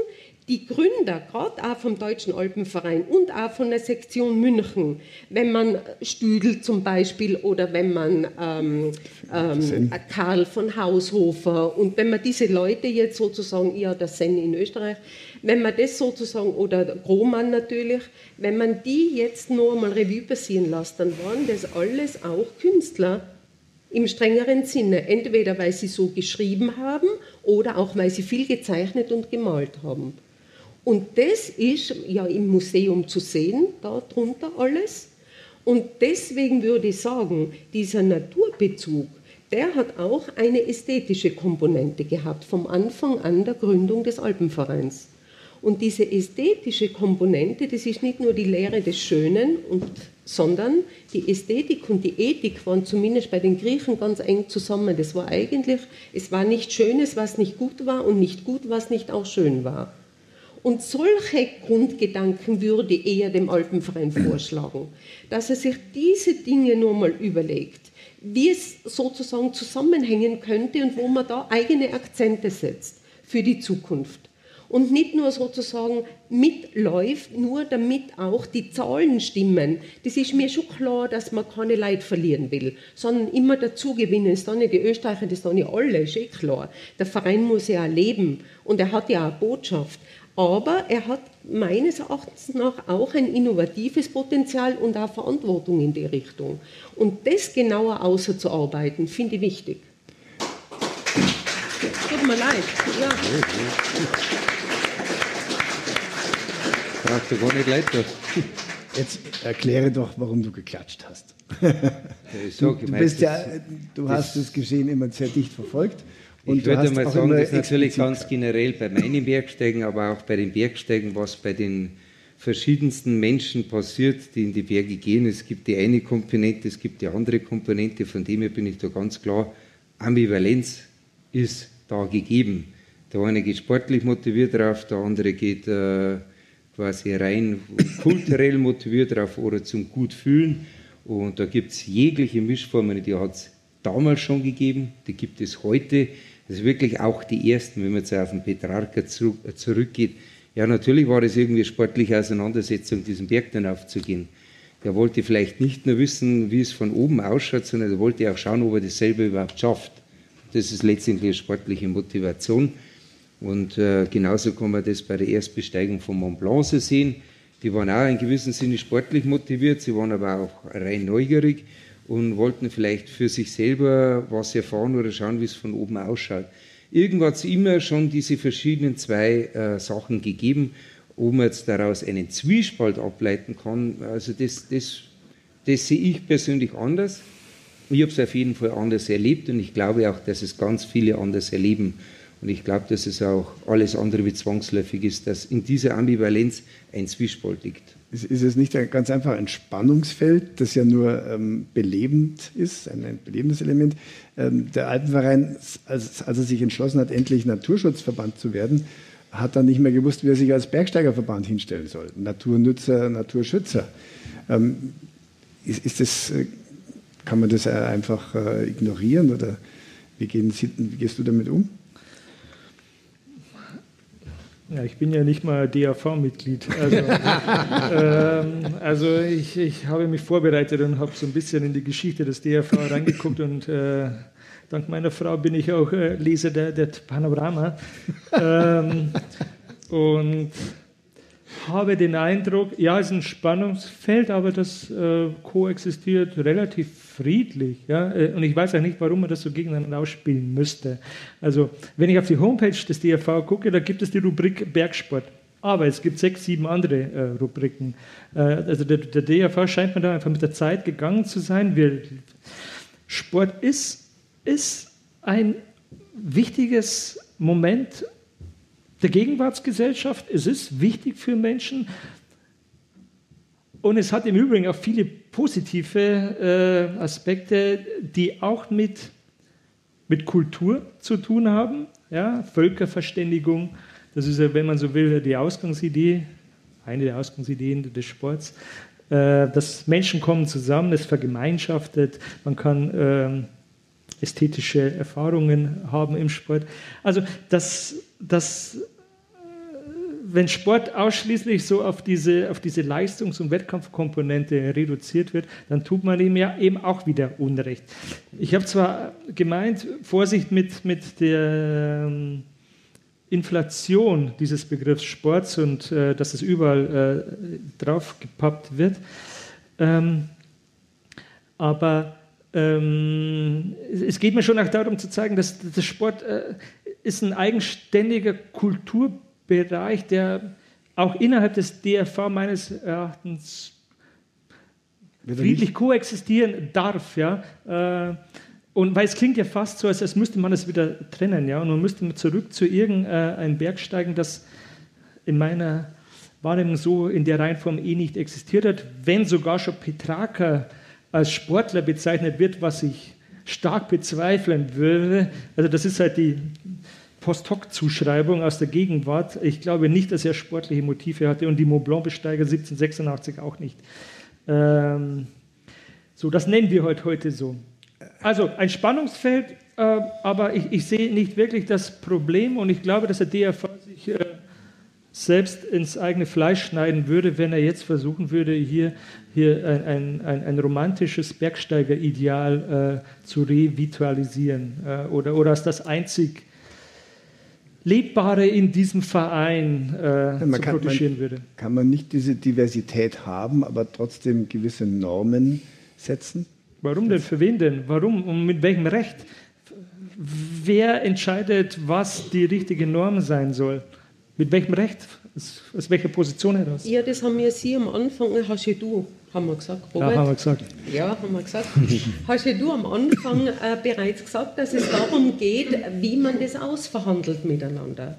die Gründer, gerade auch vom Deutschen Alpenverein und auch von der Sektion München, wenn man Stüdel zum Beispiel oder wenn man ähm, ähm, Karl von Haushofer und wenn man diese Leute jetzt sozusagen, ja, das Sen in Österreich, wenn man das sozusagen, oder Grohmann natürlich, wenn man die jetzt noch einmal Revue passieren lässt, dann waren das alles auch Künstler, im strengeren Sinne, entweder weil sie so geschrieben haben oder auch weil sie viel gezeichnet und gemalt haben. Und das ist ja im Museum zu sehen, darunter alles. Und deswegen würde ich sagen, dieser Naturbezug, der hat auch eine ästhetische Komponente gehabt vom Anfang an der Gründung des Alpenvereins. Und diese ästhetische Komponente, das ist nicht nur die Lehre des Schönen, und, sondern die Ästhetik und die Ethik waren zumindest bei den Griechen ganz eng zusammen. Das war eigentlich, es war nicht Schönes, was nicht gut war und nicht gut, was nicht auch schön war. Und solche Grundgedanken würde eher dem Alpenverein [CLEARS THROAT] vorschlagen, dass er sich diese Dinge nur mal überlegt, wie es sozusagen zusammenhängen könnte und wo man da eigene Akzente setzt für die Zukunft und nicht nur sozusagen mitläuft, nur damit auch die Zahlen stimmen. Das ist mir schon klar, dass man keine Leid verlieren will, sondern immer dazu gewinnen. Ist dann nicht die Österreicher, das ist dann nicht alle, ist eh klar. Der Verein muss ja leben und er hat ja auch Botschaft. Aber er hat meines Erachtens nach auch ein innovatives Potenzial und auch Verantwortung in die Richtung. Und das genauer auszuarbeiten, finde ich wichtig. Tut mir leid. Ja. Brauchst du gar nicht leid Jetzt erkläre doch, warum du geklatscht hast. Du, du, bist ja, du hast das Geschehen immer sehr dicht verfolgt. Und ich würde hast mal sagen, das ist natürlich ganz generell bei meinen Bergsteigen, aber auch bei den Bergsteigen, was bei den verschiedensten Menschen passiert, die in die Berge gehen. Es gibt die eine Komponente, es gibt die andere Komponente, von dem her bin ich da ganz klar, Ambivalenz ist da gegeben. Der eine geht sportlich motiviert drauf, der andere geht äh, quasi rein kulturell motiviert drauf oder zum Gutfühlen. Und da gibt es jegliche Mischformen, die hat es damals schon gegeben, die gibt es heute. Das ist wirklich auch die ersten, wenn man jetzt auf den Petrarca zurück, äh, zurückgeht. Ja, natürlich war das irgendwie sportliche Auseinandersetzung, diesen Berg dann aufzugehen. Der wollte vielleicht nicht nur wissen, wie es von oben ausschaut, sondern er wollte auch schauen, ob er das selber überhaupt schafft. Das ist letztendlich eine sportliche Motivation. Und äh, genauso kann man das bei der Erstbesteigung von Mont Blanc sehen. Die waren auch in gewissem Sinne sportlich motiviert, sie waren aber auch rein neugierig und wollten vielleicht für sich selber was erfahren oder schauen, wie es von oben ausschaut. Irgendwo hat es immer schon diese verschiedenen zwei äh, Sachen gegeben. Ob man jetzt daraus einen Zwiespalt ableiten kann, also das, das, das sehe ich persönlich anders. Ich habe es auf jeden Fall anders erlebt und ich glaube auch, dass es ganz viele anders erleben. Und ich glaube, dass es auch alles andere wie zwangsläufig ist, dass in dieser Ambivalenz ein Zwiespalt liegt. Ist, es nicht ganz einfach ein Spannungsfeld, das ja nur ähm, belebend ist, ein, ein belebendes Element? Ähm, der Alpenverein, als, als er sich entschlossen hat, endlich Naturschutzverband zu werden, hat dann nicht mehr gewusst, wie er sich als Bergsteigerverband hinstellen soll. Naturnützer, Naturschützer. Ähm, ist, ist das, äh, kann man das einfach äh, ignorieren oder wie, gehen wie gehst du damit um? Ja, ich bin ja nicht mal DAV-Mitglied. Also, [LAUGHS] ähm, also ich, ich habe mich vorbereitet und habe so ein bisschen in die Geschichte des DAV reingeguckt und äh, dank meiner Frau bin ich auch äh, Leser der, der Panorama. ähm, und habe den Eindruck, ja, es ist ein Spannungsfeld, aber das äh, koexistiert relativ friedlich. Ja? Äh, Und ich weiß auch nicht, warum man das so gegeneinander ausspielen müsste. Also, wenn ich auf die Homepage des DRV gucke, da gibt es die Rubrik Bergsport. Aber es gibt sechs, sieben andere äh, Rubriken. Äh, also der, der DRV scheint mir da einfach mit der Zeit gegangen zu sein. Wir, Sport ist, ist ein wichtiges Moment der Gegenwartsgesellschaft. Es ist wichtig für Menschen. Und es hat im Übrigen auch viele positive äh, Aspekte, die auch mit, mit Kultur zu tun haben. Ja? Völkerverständigung, das ist ja, wenn man so will, die Ausgangsidee, eine der Ausgangsideen des Sports. Äh, dass Menschen kommen zusammen, es vergemeinschaftet, man kann ähm, ästhetische Erfahrungen haben im Sport. Also das, das wenn Sport ausschließlich so auf diese, auf diese Leistungs- und Wettkampfkomponente reduziert wird, dann tut man ihm ja eben auch wieder Unrecht. Ich habe zwar gemeint, Vorsicht mit, mit der ähm, Inflation dieses Begriffs Sports und äh, dass es überall äh, draufgepappt wird, ähm, aber ähm, es geht mir schon auch darum zu zeigen, dass der Sport äh, ist ein eigenständiger Kulturbereich, der auch innerhalb des DRV meines Erachtens friedlich koexistieren darf. Ja? Äh, und weil es klingt ja fast so, als, als müsste man es wieder trennen, ja, und man müsste zurück zu irgendeinem Berg steigen, das in meiner Wahrnehmung so in der Reihenform eh nicht existiert hat, wenn sogar schon Petrarca als Sportler bezeichnet wird, was ich stark bezweifeln würde. Also das ist halt die Post-Hoc-Zuschreibung aus der Gegenwart. Ich glaube nicht, dass er sportliche Motive hatte und die Mont Blanc-Besteiger 1786 auch nicht. Ähm, so, das nennen wir heute, heute so. Also ein Spannungsfeld, äh, aber ich, ich, sehe nicht wirklich das Problem und ich glaube, dass der DRV sich äh, selbst ins eigene Fleisch schneiden würde, wenn er jetzt versuchen würde, hier, hier ein, ein, ein romantisches Bergsteigerideal äh, zu revitalieren äh, oder, oder als das einzig Lebbare in diesem Verein äh, zu kann, protegieren man, würde. Kann man nicht diese Diversität haben, aber trotzdem gewisse Normen setzen? Warum denn? Für wen denn? Warum und mit welchem Recht? Wer entscheidet, was die richtige Norm sein soll? Mit welchem Recht? Aus, aus welcher Position heraus? Ja, das haben wir Sie am Anfang, hast ja du, haben wir gesagt, Robert? Ja, haben wir gesagt. Ja, haben wir gesagt. [LAUGHS] hast ja du am Anfang äh, bereits gesagt, dass es darum geht, wie man das ausverhandelt miteinander.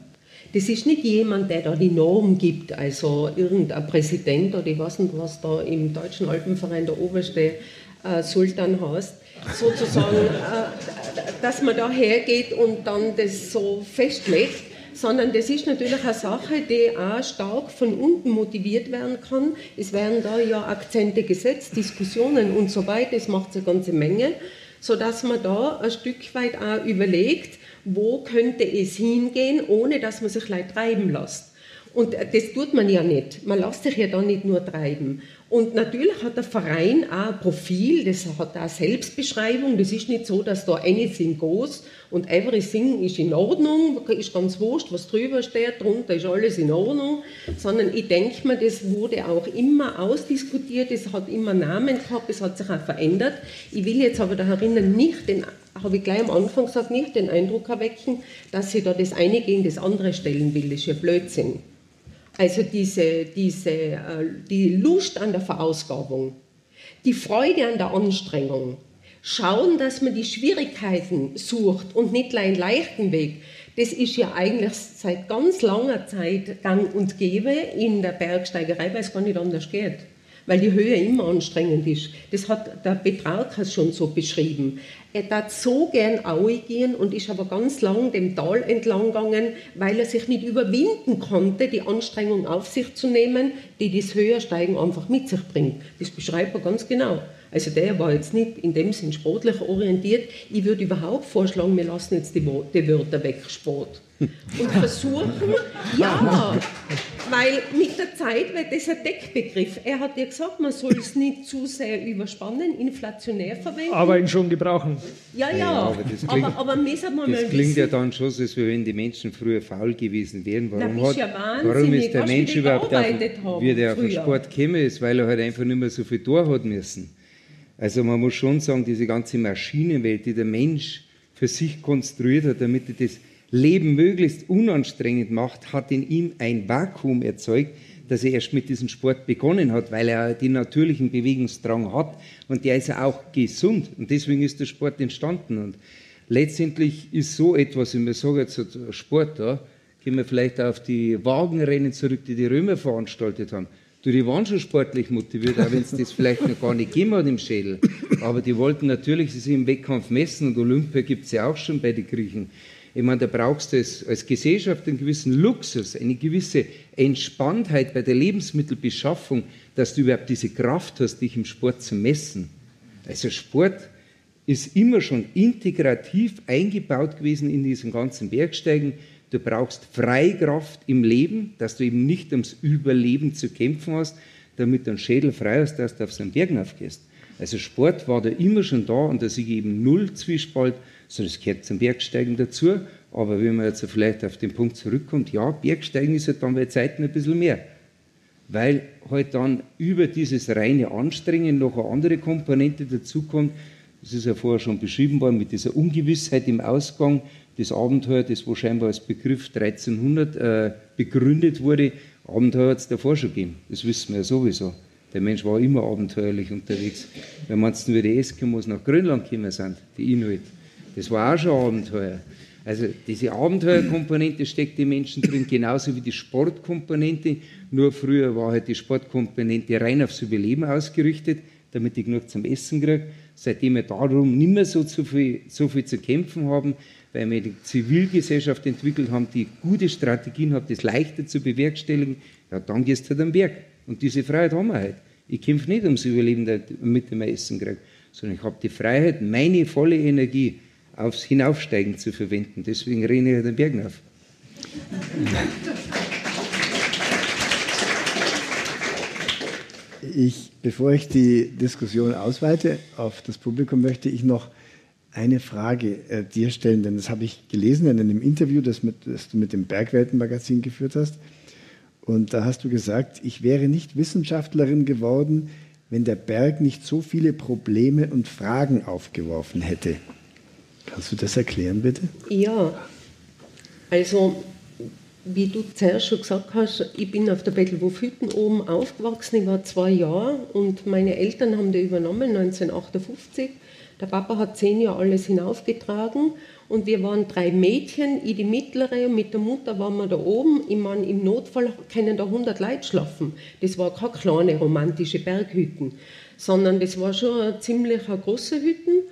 Das ist nicht jemand, der da die Norm gibt, also irgendein Präsident oder ich weiß nicht, was da im Deutschen Alpenverein der oberste äh, Sultan heißt, sozusagen, äh, dass man da hergeht und dann das so festlegt sondern das ist natürlich eine Sache, die auch stark von unten motiviert werden kann. Es werden da ja Akzente gesetzt, Diskussionen und so weiter, es macht eine ganze Menge, sodass man da ein Stück weit auch überlegt, wo könnte es hingehen, ohne dass man sich leicht treiben lässt. Und das tut man ja nicht. Man lässt sich ja da nicht nur treiben. Und natürlich hat der Verein auch ein Profil, das hat auch Selbstbeschreibung. Das ist nicht so, dass da anything goes und everything ist in Ordnung, ist ganz wurscht, was drüber steht, drunter ist alles in Ordnung, sondern ich denke mir, das wurde auch immer ausdiskutiert, es hat immer Namen gehabt, es hat sich auch verändert. Ich will jetzt aber da herinnen nicht den habe ich gleich am Anfang gesagt, nicht den Eindruck erwecken, dass sie da das eine gegen das andere stellen will. Das ist ja Blödsinn. Also diese, diese, äh, die Lust an der Verausgabung, die Freude an der Anstrengung, schauen, dass man die Schwierigkeiten sucht und nicht einen leichten Weg. Das ist ja eigentlich seit ganz langer Zeit gang und gäbe in der Bergsteigerei, weil es gar nicht anders geht weil die Höhe immer anstrengend ist. Das hat der Petrarchus schon so beschrieben. Er tat so gern Aue gehen und ist aber ganz lang dem Tal entlang gegangen, weil er sich nicht überwinden konnte, die Anstrengung auf sich zu nehmen, die das Höhersteigen einfach mit sich bringt. Das beschreibt er ganz genau. Also der war jetzt nicht in dem Sinn sportlich orientiert. Ich würde überhaupt vorschlagen, wir lassen jetzt die Wörter weg, Sport und versuchen, ja, weil mit der Zeit wird das ein Deckbegriff. Er hat ja gesagt, man soll es nicht zu sehr überspannen, inflationär verwenden. Aber ihn schon gebrauchen. Ja, ja, ja aber, das klingt, aber, aber das klingt ja dann schon so, als wenn die Menschen früher faul gewesen wären. Warum, Na, hat, ja warum ist der Mensch überhaupt auf, wie der auf den Sport gekommen ist? Weil er halt einfach nicht mehr so viel Tor hat müssen. Also man muss schon sagen, diese ganze Maschinenwelt, die der Mensch für sich konstruiert hat, damit er das Leben möglichst unanstrengend macht, hat in ihm ein Vakuum erzeugt, dass er erst mit diesem Sport begonnen hat, weil er den natürlichen Bewegungsdrang hat und der ist ja auch gesund und deswegen ist der Sport entstanden und letztendlich ist so etwas, wenn wir sagen jetzt Sport da, gehen wir vielleicht auf die Wagenrennen zurück, die die Römer veranstaltet haben. Du, die waren schon sportlich motiviert, auch wenn es das vielleicht noch gar nicht gegeben hat im Schädel. Aber die wollten natürlich sich im Wettkampf messen und Olympia gibt es ja auch schon bei den Griechen. Ich meine, da brauchst du als, Gesellschaft einen gewissen Luxus, eine gewisse Entspanntheit bei der Lebensmittelbeschaffung, dass du überhaupt diese Kraft hast, dich im Sport zu messen. Also Sport ist immer schon integrativ eingebaut gewesen in diesem ganzen Bergsteigen. Du brauchst Freikraft im Leben, dass du eben nicht ums Überleben zu kämpfen hast, damit du einen Schädel frei hast, dass du auf so einen Berg aufgehst. Also Sport war da immer schon da und da sehe ich eben null Zwiespalt so, das gehört zum Bergsteigen dazu. Aber wenn man jetzt vielleicht auf den Punkt zurückkommt, ja, Bergsteigen ist halt dann bei Zeiten ein bisschen mehr. Weil halt dann über dieses reine Anstrengen noch eine andere Komponente dazukommt. Das ist ja vorher schon beschrieben worden mit dieser Ungewissheit im Ausgang. Das Abenteuer, das wo scheinbar als Begriff 1300 äh, begründet wurde, Abenteuer hat es davor schon gegeben. Das wissen wir ja sowieso. Der Mensch war immer abenteuerlich unterwegs. Wenn man nur die Eskimos nach Grönland gekommen sind, die Inuit, das war auch schon Abenteuer. Also diese Abenteuerkomponente steckt im Menschen drin, genauso wie die Sportkomponente. Nur früher war halt die Sportkomponente rein aufs Überleben ausgerichtet, damit ich genug zum Essen kriege. seitdem wir darum nicht mehr so, so, viel, so viel zu kämpfen haben, weil wir die Zivilgesellschaft entwickelt haben, die gute Strategien hat, das leichter zu bewerkstelligen, ja, dann gehst du halt am Berg. Und diese Freiheit haben wir halt. Ich kämpfe nicht ums Überleben, damit ich mein Essen kriege, sondern ich habe die Freiheit, meine volle Energie aufs Hinaufsteigen zu verwenden. Deswegen renne ich den Berg auf. Ich, bevor ich die Diskussion ausweite auf das Publikum, möchte ich noch eine Frage äh, dir stellen, denn das habe ich gelesen in einem Interview, das, mit, das du mit dem Bergweltenmagazin geführt hast. Und da hast du gesagt, ich wäre nicht Wissenschaftlerin geworden, wenn der Berg nicht so viele Probleme und Fragen aufgeworfen hätte. Kannst du das erklären, bitte? Ja, also wie du zuerst schon gesagt hast, ich bin auf der Bettelwurf-Hütten oben aufgewachsen, ich war zwei Jahre und meine Eltern haben die übernommen 1958. Der Papa hat zehn Jahre alles hinaufgetragen und wir waren drei Mädchen, ich die mittlere und mit der Mutter waren wir da oben. Ich meine, im Notfall können da 100 Leute schlafen. Das war keine kleine romantische Berghütten, sondern das war schon eine ziemlich große Hütten.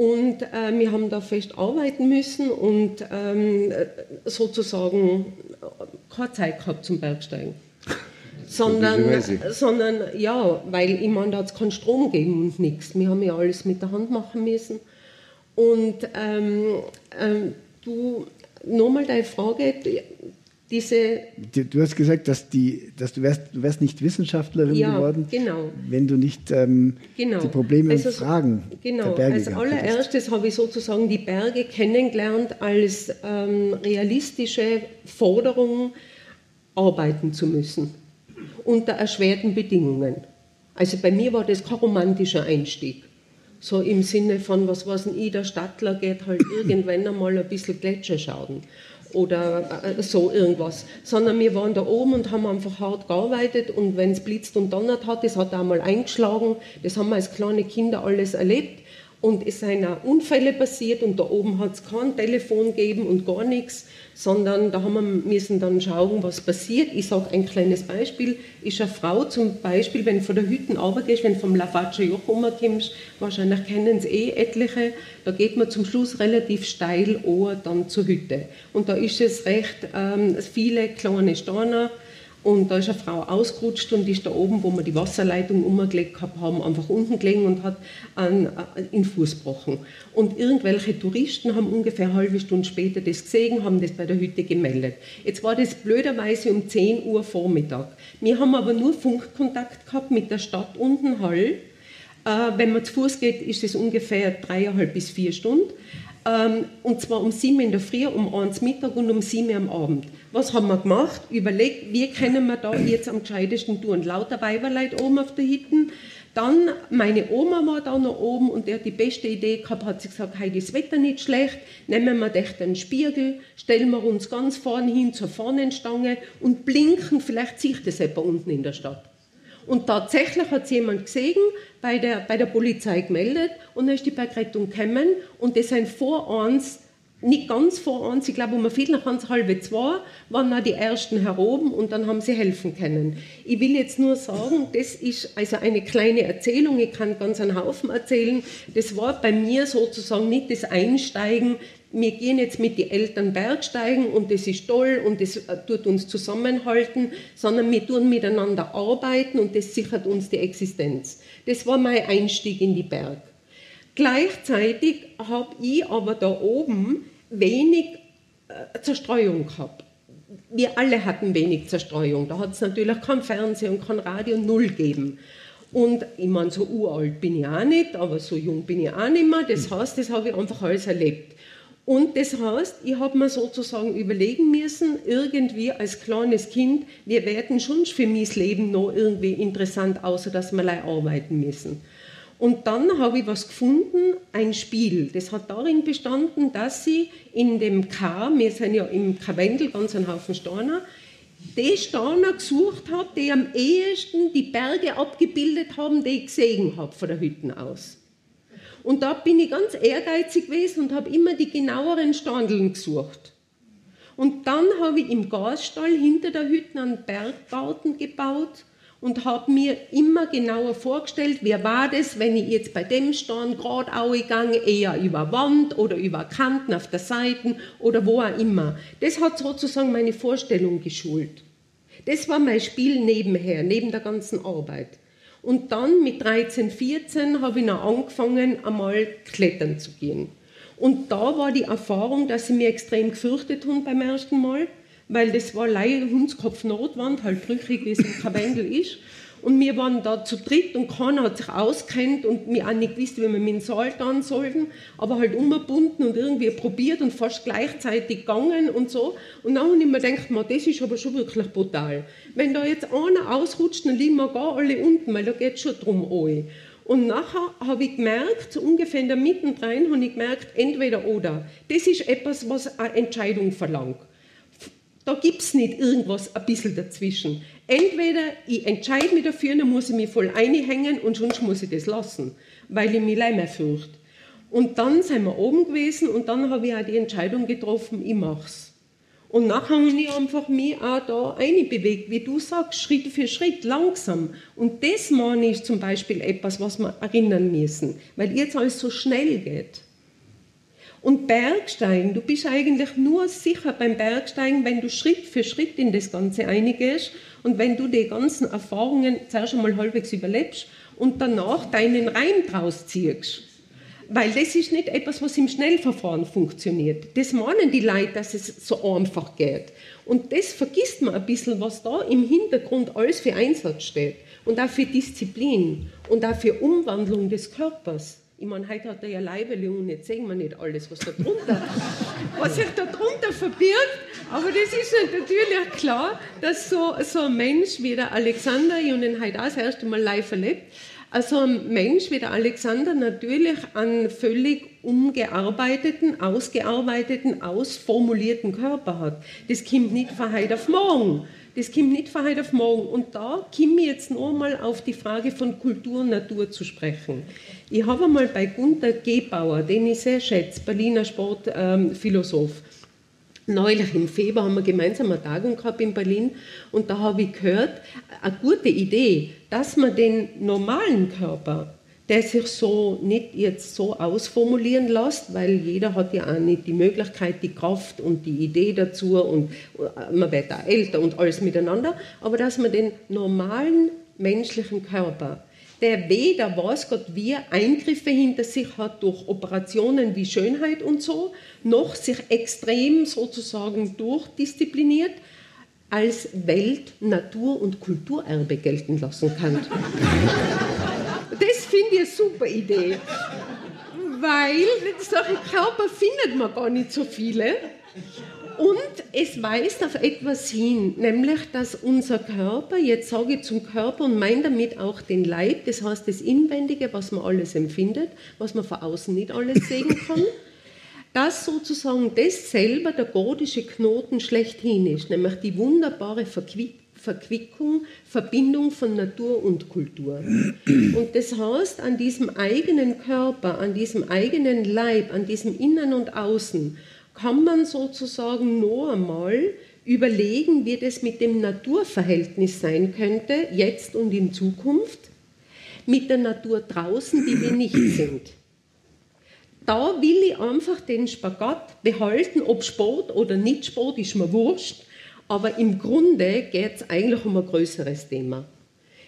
Und äh, wir haben da fest arbeiten müssen und ähm, sozusagen keine Zeit gehabt zum Bergsteigen. [LAUGHS] sondern, sondern ja, weil ich meine, da hat es keinen Strom gegeben und nichts. Wir haben ja alles mit der Hand machen müssen. Und ähm, ähm, du, nochmal deine Frage, diese... Du hast gesagt, dass, die, dass du, wärst, du wärst nicht Wissenschaftlerin ja, geworden, genau. wenn du nicht ähm, genau. die Probleme also, und Fragen genau. der Berge Als allererstes habe ich sozusagen die Berge kennengelernt als ähm, realistische Forderung, arbeiten zu müssen, unter erschwerten Bedingungen. Also bei mir war das kein romantischer Einstieg. So im Sinne von, was weiß ich, der Stadtler geht halt [COUGHS] irgendwann einmal ein bisschen Gletscher schauen oder äh, so irgendwas, sondern wir waren da oben und haben einfach hart gearbeitet und wenn es blitzt und donnert hat, das hat auch mal eingeschlagen, das haben wir als kleine Kinder alles erlebt und es sind auch Unfälle passiert und da oben hat es kein Telefon gegeben und gar nichts, sondern da haben wir müssen dann schauen, was passiert. Ich sage ein kleines Beispiel, ist eine Frau zum Beispiel, wenn du von der Hütten runtergehst, wenn du vom Lavatsche Joch rumkommst, wahrscheinlich kennen es eh etliche, da geht man zum Schluss relativ steil dann zur Hütte. Und da ist es recht ähm, viele kleine Steine, und da ist eine Frau ausgerutscht und ist da oben, wo wir die Wasserleitung umgelegt haben, einfach unten gelegen und hat einen, einen Fuß gebrochen. Und irgendwelche Touristen haben ungefähr eine halbe Stunde später das gesehen, haben das bei der Hütte gemeldet. Jetzt war das blöderweise um 10 Uhr Vormittag. Wir haben aber nur Funkkontakt gehabt mit der Stadt unten Hall. Äh, wenn man zu Fuß geht, ist es ungefähr dreieinhalb bis vier Stunden. Ähm, und zwar um sieben in der Früh, um eins Mittag und um sieben am Abend. Was haben wir gemacht? Überlegt, wie können wir da jetzt am gescheitesten tun? Lauter Weiberleute oben auf der Hitten. Dann, meine Oma war da noch oben und der hat die beste Idee gehabt, hat sie gesagt, ist das Wetter nicht schlecht, nehmen wir echt einen Spiegel, stellen wir uns ganz vorne hin zur Fahnenstange und blinken, vielleicht sieht das jemand unten in der Stadt. Und tatsächlich hat es jemand gesehen, bei der, bei der Polizei gemeldet und dann ist die Bergrettung gekommen und das sind vor uns, nicht ganz vor uns, ich glaube um ein Viertel nach halbe zwei, waren auch die Ersten heroben und dann haben sie helfen können. Ich will jetzt nur sagen, das ist also eine kleine Erzählung, ich kann ganz einen Haufen erzählen, das war bei mir sozusagen nicht das Einsteigen wir gehen jetzt mit den Eltern Bergsteigen und das ist toll und das äh, tut uns zusammenhalten, sondern wir tun miteinander arbeiten und das sichert uns die Existenz. Das war mein Einstieg in die Berg. Gleichzeitig habe ich aber da oben wenig äh, Zerstreuung gehabt. Wir alle hatten wenig Zerstreuung. Da hat es natürlich kein Fernsehen und kein Radio, null gegeben. Und ich meine, so uralt bin ich auch nicht, aber so jung bin ich auch nicht mehr. Das heißt, das habe ich einfach alles erlebt. Und das heißt, ich habe mir sozusagen überlegen müssen, irgendwie als kleines Kind, wir werden schon für mein Leben noch irgendwie interessant, außer dass wir arbeiten müssen. Und dann habe ich was gefunden, ein Spiel. Das hat darin bestanden, dass sie in dem K, wir sind ja im Karwendel, ganz ein Haufen Steiner, die Steiner gesucht habe, die am ehesten die Berge abgebildet haben, die ich gesehen habe von der Hütten aus. Und da bin ich ganz ehrgeizig gewesen und habe immer die genaueren Standeln gesucht. Und dann habe ich im Gasstall hinter der Hütte einen Berggarten gebaut und habe mir immer genauer vorgestellt, wer war das, wenn ich jetzt bei dem stand, gerade gegangen, eher über Wand oder über Kanten auf der Seite oder wo auch immer. Das hat sozusagen meine Vorstellung geschult. Das war mein Spiel nebenher, neben der ganzen Arbeit. Und dann mit 13, 14 habe ich noch angefangen, einmal klettern zu gehen. Und da war die Erfahrung, dass ich mir extrem gefürchtet habe beim ersten Mal weil das war leider Hundskopf Notwand, halt brüchig, wie es im Karwendel ist. Und wir waren da zu dritt und keiner hat sich auskennt und wir auch nicht gewusst, wie wir mit dem Saal gehen sollten, aber halt umgebunden und irgendwie probiert und fast gleichzeitig gegangen und so. Und dann habe ich mir gedacht, das ist aber schon wirklich brutal. Wenn da jetzt einer ausrutscht, dann liegen wir gar alle unten, weil da geht es schon drum an. Und nachher habe ich gemerkt, so ungefähr in der Mitte rein, habe ich gemerkt, entweder oder. Das ist etwas, was eine Entscheidung verlangt. Da gibt es nicht irgendwas ein bisschen dazwischen. Entweder ich entscheide mich dafür, dann muss ich mich voll einhängen und sonst muss ich das lassen, weil ich mich leider fürchte. Und dann sind wir oben gewesen und dann habe ich auch die Entscheidung getroffen, ich mach's. Und nachher habe ich einfach mich auch da einbewegt, wie du sagst, Schritt für Schritt, langsam. Und das meine ich zum Beispiel etwas, was wir erinnern müssen, weil jetzt alles so schnell geht. Und Bergsteigen, du bist eigentlich nur sicher beim Bergsteigen, wenn du Schritt für Schritt in das Ganze eingehst und wenn du die ganzen Erfahrungen zuerst einmal halbwegs überlebst und danach deinen Reim draus ziehst. Weil das ist nicht etwas, was im Schnellverfahren funktioniert. Das meinen die Leute, dass es so einfach geht. Und das vergisst man ein bisschen, was da im Hintergrund alles für Einsatz steht. Und auch für Disziplin und auch für Umwandlung des Körpers. Ich meine, heute hat er ja Leibele und jetzt sehen wir nicht alles, was da drunter, [LAUGHS] was sich da drunter verbirgt. Aber das ist natürlich klar, dass so, so ein Mensch wie der Alexander, ich habe ihn heute auch das erste Mal live erlebt, also ein Mensch wie der Alexander natürlich einen völlig umgearbeiteten, ausgearbeiteten, ausformulierten Körper hat. Das kommt nicht von heute auf morgen. Das kommt nicht von heute auf morgen. Und da komme ich jetzt noch mal auf die Frage von Kultur und Natur zu sprechen. Ich habe einmal bei Gunther Gebauer, den ich sehr schätze, Berliner Sportphilosoph, ähm, neulich im Februar haben wir gemeinsam eine Tagung gehabt in Berlin und da habe ich gehört, eine gute Idee, dass man den normalen Körper der sich so nicht jetzt so ausformulieren lässt, weil jeder hat ja auch nicht die Möglichkeit, die Kraft und die Idee dazu und äh, man wird auch älter und alles miteinander, aber dass man den normalen menschlichen Körper, der weder weiß Gott wie Eingriffe hinter sich hat durch Operationen wie Schönheit und so, noch sich extrem sozusagen durchdiszipliniert, als Welt-, Natur- und Kulturerbe gelten lassen kann. das finde ich eine super Idee. Weil solche Körper findet man gar nicht so viele. Und es weist auf etwas hin, nämlich, dass unser Körper, jetzt sage ich zum Körper und meine damit auch den Leib, das heißt das Inwendige, was man alles empfindet, was man von außen nicht alles sehen kann, [LAUGHS] dass sozusagen das selber der gordische Knoten schlechthin ist, nämlich die wunderbare Verquickung Verquickung, Verbindung von Natur und Kultur. Und das heißt, an diesem eigenen Körper, an diesem eigenen Leib, an diesem Innen und Außen, kann man sozusagen nur einmal überlegen, wie das mit dem Naturverhältnis sein könnte, jetzt und in Zukunft, mit der Natur draußen, die wir nicht [CLEARS THROAT] sind. Da will ich einfach den Spagat behalten, ob Sport oder nicht Sport, ist mir wurscht aber im Grunde geht es eigentlich um ein größeres Thema.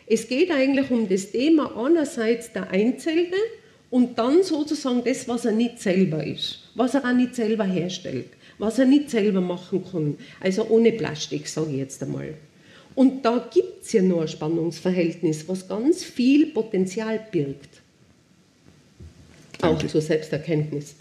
Es geht eigentlich um das Thema einerseits der Einzelne und dann sozusagen das, was er nicht selber ist, was er auch nicht selber herstellt, was er nicht selber machen kann. Also ohne Plastik, sage ich jetzt einmal. Und da gibt es ja nur ein Spannungsverhältnis, was ganz viel Potenzial birgt. Danke. Auch zur Selbsterkenntnis.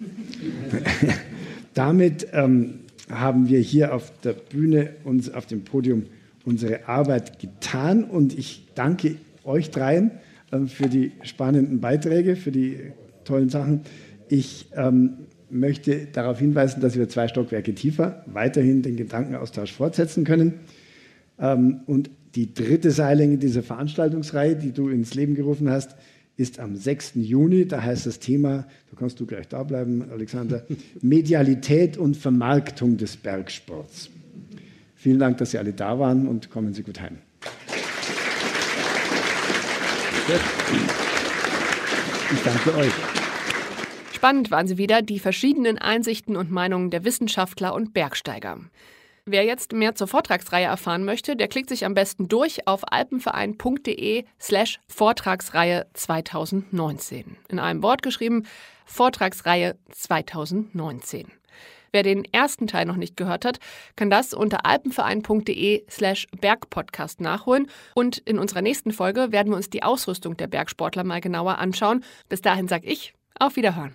[LAUGHS] Damit ähm, haben wir hier auf der Bühne, uns auf dem Podium, unsere Arbeit getan. Und ich danke euch dreien ähm, für die spannenden Beiträge, für die tollen Sachen. Ich ähm, möchte darauf hinweisen, dass wir zwei Stockwerke tiefer weiterhin den Gedankenaustausch fortsetzen können. Ähm, und die dritte Seillänge dieser Veranstaltungsreihe, die du ins Leben gerufen hast, ist am 6. Juni. Da heißt das Thema, da kannst du gleich da bleiben, Alexander, [LAUGHS] Medialität und Vermarktung des Bergsports. Vielen Dank, dass Sie alle da waren und kommen Sie gut heim. Ich danke euch. Spannend waren sie wieder, die verschiedenen Einsichten und Meinungen der Wissenschaftler und Bergsteiger. Wer jetzt mehr zur Vortragsreihe erfahren möchte, der klickt sich am besten durch auf alpenverein.de slash Vortragsreihe 2019. In einem Wort geschrieben, Vortragsreihe 2019. Wer den ersten Teil noch nicht gehört hat, kann das unter alpenverein.de slash Bergpodcast nachholen. Und in unserer nächsten Folge werden wir uns die Ausrüstung der Bergsportler mal genauer anschauen. Bis dahin sage ich, auf Wiederhören.